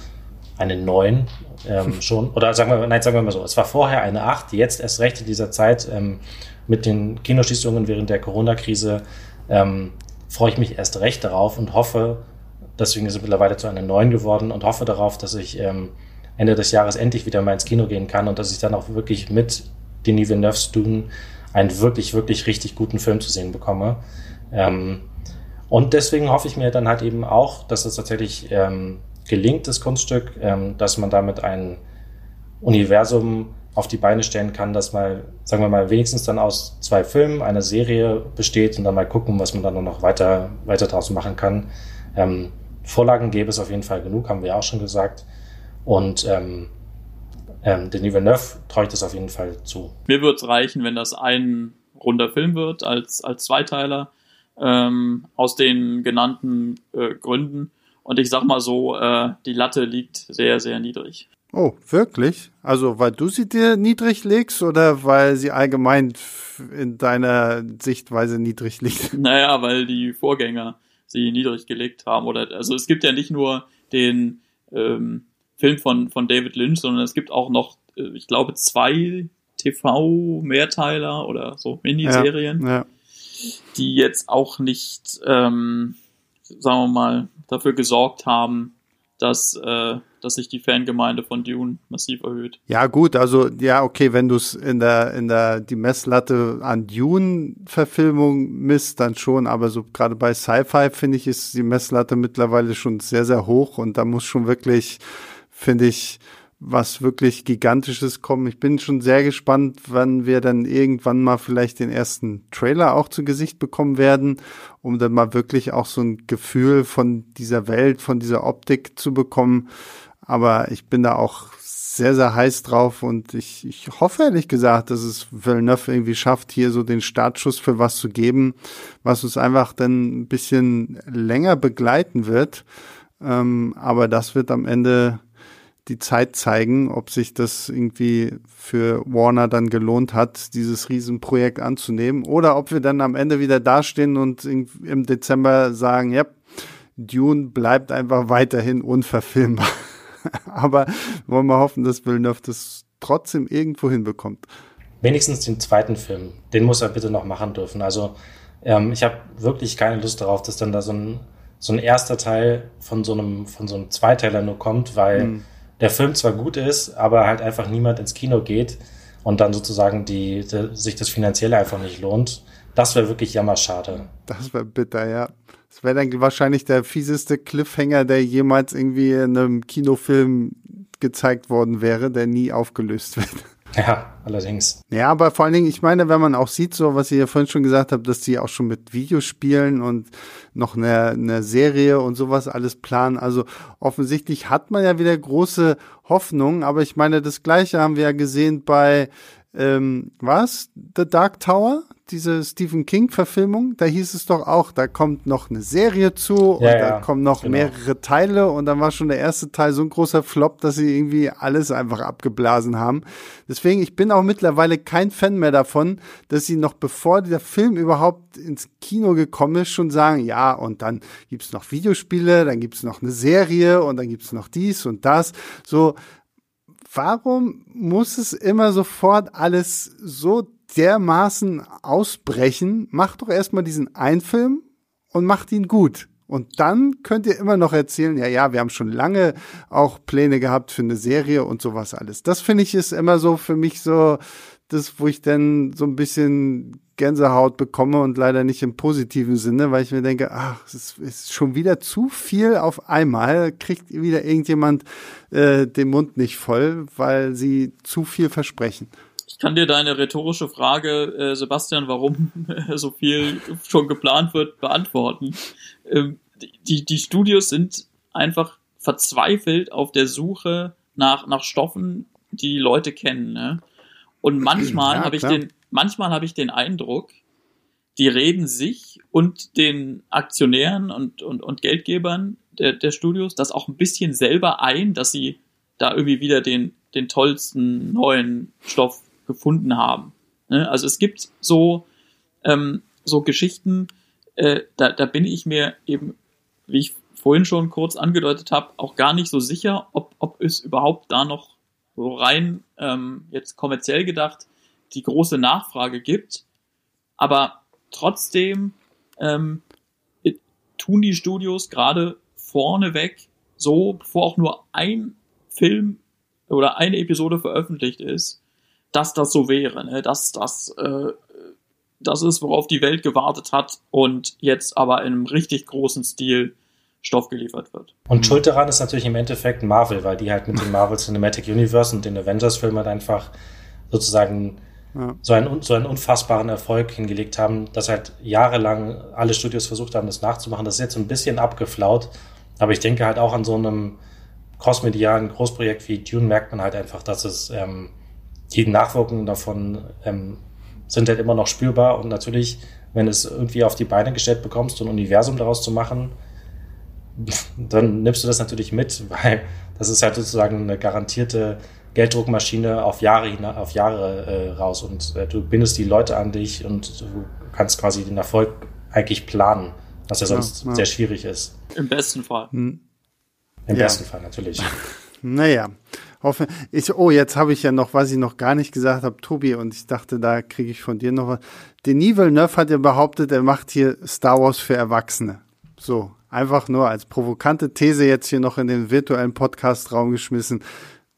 eine 9 ähm, schon. Oder sagen wir, nein, sagen wir mal so, es war vorher eine 8, jetzt erst recht in dieser Zeit ähm, mit den Kinoschließungen während der Corona-Krise ähm, freue ich mich erst recht darauf und hoffe, deswegen ist es mittlerweile zu einer 9 geworden und hoffe darauf, dass ich ähm, Ende des Jahres endlich wieder mal ins Kino gehen kann und dass ich dann auch wirklich mit Denis Villeneuve's Dune einen wirklich, wirklich richtig guten Film zu sehen bekomme. Ähm, und deswegen hoffe ich mir dann halt eben auch, dass es tatsächlich ähm, gelingt, das Kunststück, ähm, dass man damit ein Universum auf die Beine stellen kann, dass mal, sagen wir mal, wenigstens dann aus zwei Filmen eine Serie besteht und dann mal gucken, was man dann noch weiter, weiter draus machen kann. Ähm, Vorlagen gäbe es auf jeden Fall genug, haben wir ja auch schon gesagt. Und ähm, ähm, Denis Villeneuve traue ich das auf jeden Fall zu. Mir würde es reichen, wenn das ein runder Film wird, als, als Zweiteiler, ähm, aus den genannten äh, Gründen. Und ich sag mal so, äh, die Latte liegt sehr, sehr niedrig. Oh, wirklich? Also, weil du sie dir niedrig legst oder weil sie allgemein in deiner Sichtweise niedrig liegt? Naja, weil die Vorgänger sie niedrig gelegt haben. Oder also es gibt ja nicht nur den ähm, Film von, von David Lynch, sondern es gibt auch noch, äh, ich glaube, zwei TV-Mehrteiler oder so Miniserien, ja, ja. die jetzt auch nicht, ähm, sagen wir mal, dafür gesorgt haben, dass, äh, dass sich die Fangemeinde von Dune massiv erhöht. Ja, gut, also ja, okay, wenn du es in der, in der die Messlatte an Dune-Verfilmung misst, dann schon, aber so gerade bei Sci-Fi finde ich, ist die Messlatte mittlerweile schon sehr, sehr hoch und da muss schon wirklich, finde ich, was wirklich Gigantisches kommen. Ich bin schon sehr gespannt, wann wir dann irgendwann mal vielleicht den ersten Trailer auch zu Gesicht bekommen werden, um dann mal wirklich auch so ein Gefühl von dieser Welt, von dieser Optik zu bekommen. Aber ich bin da auch sehr, sehr heiß drauf und ich, ich hoffe ehrlich gesagt, dass es Villeneuve irgendwie schafft, hier so den Startschuss für was zu geben, was uns einfach dann ein bisschen länger begleiten wird. Ähm, aber das wird am Ende die Zeit zeigen, ob sich das irgendwie für Warner dann gelohnt hat, dieses Riesenprojekt anzunehmen oder ob wir dann am Ende wieder dastehen und im Dezember sagen, ja, Dune bleibt einfach weiterhin unverfilmbar. Aber wollen wir hoffen, dass Villeneuve das trotzdem irgendwo hinbekommt. Wenigstens den zweiten Film, den muss er bitte noch machen dürfen. Also ähm, ich habe wirklich keine Lust darauf, dass dann da so ein, so ein erster Teil von so einem, von so einem Zweiteiler nur kommt, weil hm der Film zwar gut ist, aber halt einfach niemand ins Kino geht und dann sozusagen die, die sich das finanzielle einfach nicht lohnt. Das wäre wirklich jammerschade. Das wäre bitter, ja. Das wäre dann wahrscheinlich der fieseste Cliffhanger, der jemals irgendwie in einem Kinofilm gezeigt worden wäre, der nie aufgelöst wird. Ja, allerdings. Ja, aber vor allen Dingen, ich meine, wenn man auch sieht, so was ihr ja vorhin schon gesagt habt, dass die auch schon mit Videospielen und noch eine, eine Serie und sowas alles planen. Also offensichtlich hat man ja wieder große Hoffnung, aber ich meine, das gleiche haben wir ja gesehen bei ähm, was? The Dark Tower? Diese Stephen King-Verfilmung, da hieß es doch auch, da kommt noch eine Serie zu ja, und da kommen noch genau. mehrere Teile und dann war schon der erste Teil so ein großer Flop, dass sie irgendwie alles einfach abgeblasen haben. Deswegen, ich bin auch mittlerweile kein Fan mehr davon, dass sie noch bevor der Film überhaupt ins Kino gekommen ist, schon sagen, ja, und dann gibt's noch Videospiele, dann gibt's noch eine Serie und dann gibt's noch dies und das. So, warum muss es immer sofort alles so dermaßen ausbrechen, macht doch erstmal diesen einen Film und macht ihn gut. Und dann könnt ihr immer noch erzählen, ja, ja, wir haben schon lange auch Pläne gehabt für eine Serie und sowas alles. Das finde ich ist immer so für mich so das, wo ich dann so ein bisschen Gänsehaut bekomme und leider nicht im positiven Sinne, weil ich mir denke, ach, es ist schon wieder zu viel auf einmal, kriegt wieder irgendjemand äh, den Mund nicht voll, weil sie zu viel versprechen. Ich kann dir deine rhetorische Frage, äh, Sebastian, warum so viel schon geplant wird, beantworten. Ähm, die, die Studios sind einfach verzweifelt auf der Suche nach, nach Stoffen, die, Leute kennen. Ne? Und manchmal ja, habe ich den, manchmal habe ich den Eindruck, die reden sich und den Aktionären und, und, und Geldgebern der, der Studios das auch ein bisschen selber ein, dass sie da irgendwie wieder den, den tollsten neuen Stoff gefunden haben. Ne? Also es gibt so, ähm, so Geschichten, äh, da, da bin ich mir eben, wie ich vorhin schon kurz angedeutet habe, auch gar nicht so sicher, ob, ob es überhaupt da noch so rein ähm, jetzt kommerziell gedacht die große Nachfrage gibt. Aber trotzdem ähm, tun die Studios gerade vorneweg so, bevor auch nur ein Film oder eine Episode veröffentlicht ist, dass das so wäre, ne? dass das äh, das ist, worauf die Welt gewartet hat und jetzt aber in einem richtig großen Stil Stoff geliefert wird. Und schuld daran ist natürlich im Endeffekt Marvel, weil die halt mit dem Marvel Cinematic Universe und den Avengers-Filmen halt einfach sozusagen ja. so, einen, so einen unfassbaren Erfolg hingelegt haben, dass halt jahrelang alle Studios versucht haben, das nachzumachen. Das ist jetzt ein bisschen abgeflaut, aber ich denke halt auch an so einem crossmedialen Großprojekt wie Dune merkt man halt einfach, dass es ähm, die Nachwirkungen davon ähm, sind halt immer noch spürbar und natürlich, wenn es irgendwie auf die Beine gestellt bekommst, so ein Universum daraus zu machen, dann nimmst du das natürlich mit, weil das ist halt sozusagen eine garantierte Gelddruckmaschine auf Jahre auf Jahre äh, raus und äh, du bindest die Leute an dich und du kannst quasi den Erfolg eigentlich planen, was ja sonst ja, ja. sehr schwierig ist. Im besten Fall. Hm. Im ja. besten Fall natürlich. Naja, hoffe ich. Oh, jetzt habe ich ja noch, was ich noch gar nicht gesagt habe, Tobi, und ich dachte, da kriege ich von dir noch was. Denis Villeneuve hat ja behauptet, er macht hier Star Wars für Erwachsene. So, einfach nur als provokante These jetzt hier noch in den virtuellen Podcast-Raum geschmissen.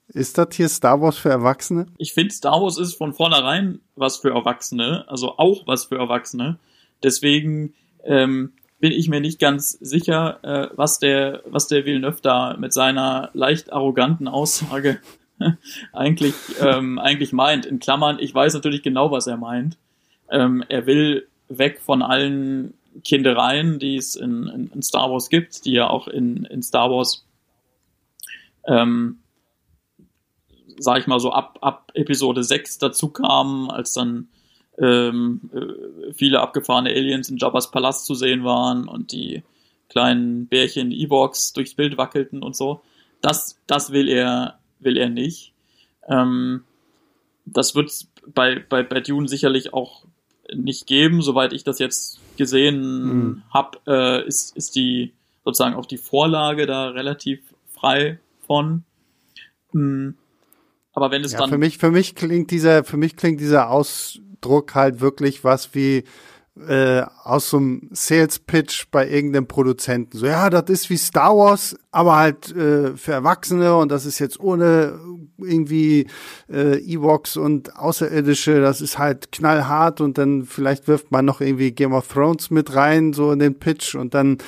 Ist das hier Star Wars für Erwachsene? Ich finde, Star Wars ist von vornherein was für Erwachsene, also auch was für Erwachsene. Deswegen ähm, bin ich mir nicht ganz sicher, äh, was der, was der Villeneuve da mit seiner leicht arroganten Aussage eigentlich, ähm, eigentlich meint. In Klammern, ich weiß natürlich genau, was er meint. Ähm, er will weg von allen Kindereien, die es in, in, in, Star Wars gibt, die ja auch in, in Star Wars ähm, sag ich mal so, ab, ab Episode 6 dazu kamen, als dann ähm, äh, viele abgefahrene Aliens in Jabba's Palast zu sehen waren und die kleinen Bärchen Evox durchs Bild wackelten und so. Das, das will er, will er nicht. Ähm, das wird bei, bei, bei Dune sicherlich auch nicht geben, soweit ich das jetzt gesehen mhm. habe, äh, ist, ist die sozusagen auch die Vorlage da relativ frei von. Mhm. Aber wenn es ja, dann. Für mich, für mich klingt dieser, für mich klingt dieser Ausdruck halt wirklich was wie äh, aus so einem Sales Pitch bei irgendeinem Produzenten. So, ja, das ist wie Star Wars, aber halt äh, für Erwachsene und das ist jetzt ohne irgendwie äh, Ewoks und Außerirdische, das ist halt knallhart und dann vielleicht wirft man noch irgendwie Game of Thrones mit rein, so in den Pitch und dann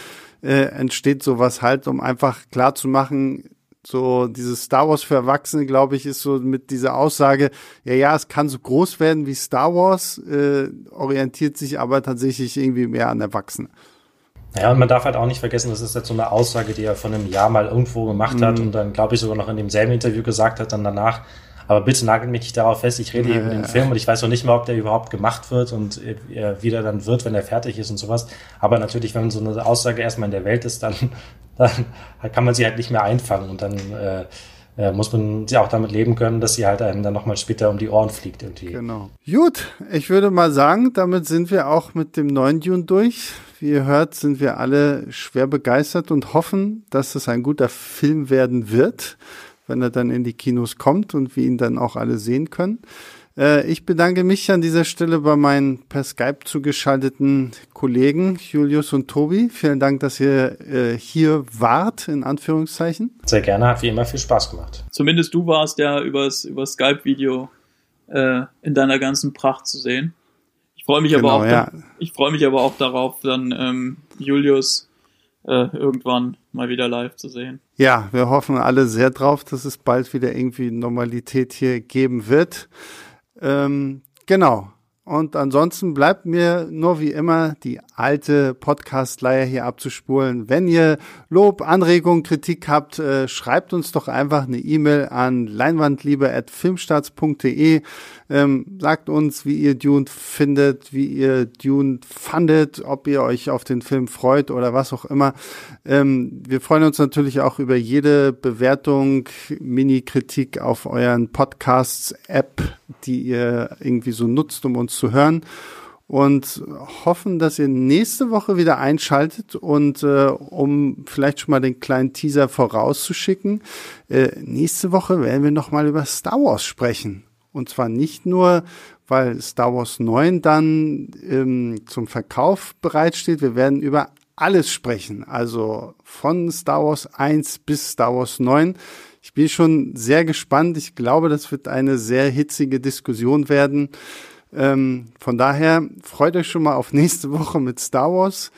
äh, entsteht sowas halt, um einfach klar zu machen, so dieses Star Wars für Erwachsene, glaube ich, ist so mit dieser Aussage, ja, ja, es kann so groß werden wie Star Wars, äh, orientiert sich aber tatsächlich irgendwie mehr an Erwachsene. Ja, und man darf halt auch nicht vergessen, das ist jetzt so eine Aussage, die er von einem Jahr mal irgendwo gemacht mhm. hat und dann, glaube ich, sogar noch in demselben Interview gesagt hat, dann danach, aber bitte nagelt mich nicht darauf fest, ich rede hier ja, über den ja. Film und ich weiß noch nicht mal, ob der überhaupt gemacht wird und äh, wie der dann wird, wenn er fertig ist und sowas. Aber natürlich, wenn so eine Aussage erstmal in der Welt ist, dann, dann kann man sie halt nicht mehr einfangen und dann äh, äh, muss man sie auch damit leben können, dass sie halt einem dann nochmal später um die Ohren fliegt irgendwie. Genau. Gut, ich würde mal sagen, damit sind wir auch mit dem neuen Dune durch. Wie ihr hört, sind wir alle schwer begeistert und hoffen, dass es ein guter Film werden wird wenn er dann in die Kinos kommt und wir ihn dann auch alle sehen können. Äh, ich bedanke mich an dieser Stelle bei meinen per Skype zugeschalteten Kollegen Julius und Tobi. Vielen Dank, dass ihr äh, hier wart, in Anführungszeichen. Sehr gerne, hat wie immer viel Spaß gemacht. Zumindest du warst ja übers, über Skype-Video äh, in deiner ganzen Pracht zu sehen. Ich freue mich genau, aber auch, ja. ich freue mich aber auch darauf, dann ähm, Julius äh, irgendwann mal wieder live zu sehen. Ja, wir hoffen alle sehr drauf, dass es bald wieder irgendwie Normalität hier geben wird. Ähm, genau. Und ansonsten bleibt mir nur wie immer die alte Podcast-Leier hier abzuspulen. Wenn ihr Lob, Anregung, Kritik habt, äh, schreibt uns doch einfach eine E-Mail an leinwandliebe.filmstarts.de. Ähm, sagt uns, wie ihr Dune findet, wie ihr Dune fandet, ob ihr euch auf den Film freut oder was auch immer. Ähm, wir freuen uns natürlich auch über jede Bewertung, Mini-Kritik auf euren Podcasts-App, die ihr irgendwie so nutzt, um uns zu hören. Und hoffen, dass ihr nächste Woche wieder einschaltet und äh, um vielleicht schon mal den kleinen Teaser vorauszuschicken, äh, nächste Woche werden wir noch mal über Star Wars sprechen und zwar nicht nur, weil Star Wars 9 dann ähm, zum Verkauf bereitsteht, wir werden über alles sprechen, also von Star Wars 1 bis Star Wars 9. Ich bin schon sehr gespannt. Ich glaube, das wird eine sehr hitzige Diskussion werden. Ähm, von daher freut euch schon mal auf nächste Woche mit Star Wars.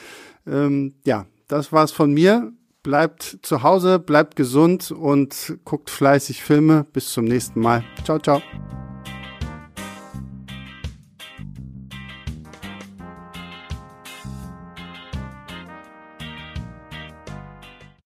Ähm, ja, das war's von mir. Bleibt zu Hause, bleibt gesund und guckt fleißig Filme. Bis zum nächsten Mal. Ciao, ciao.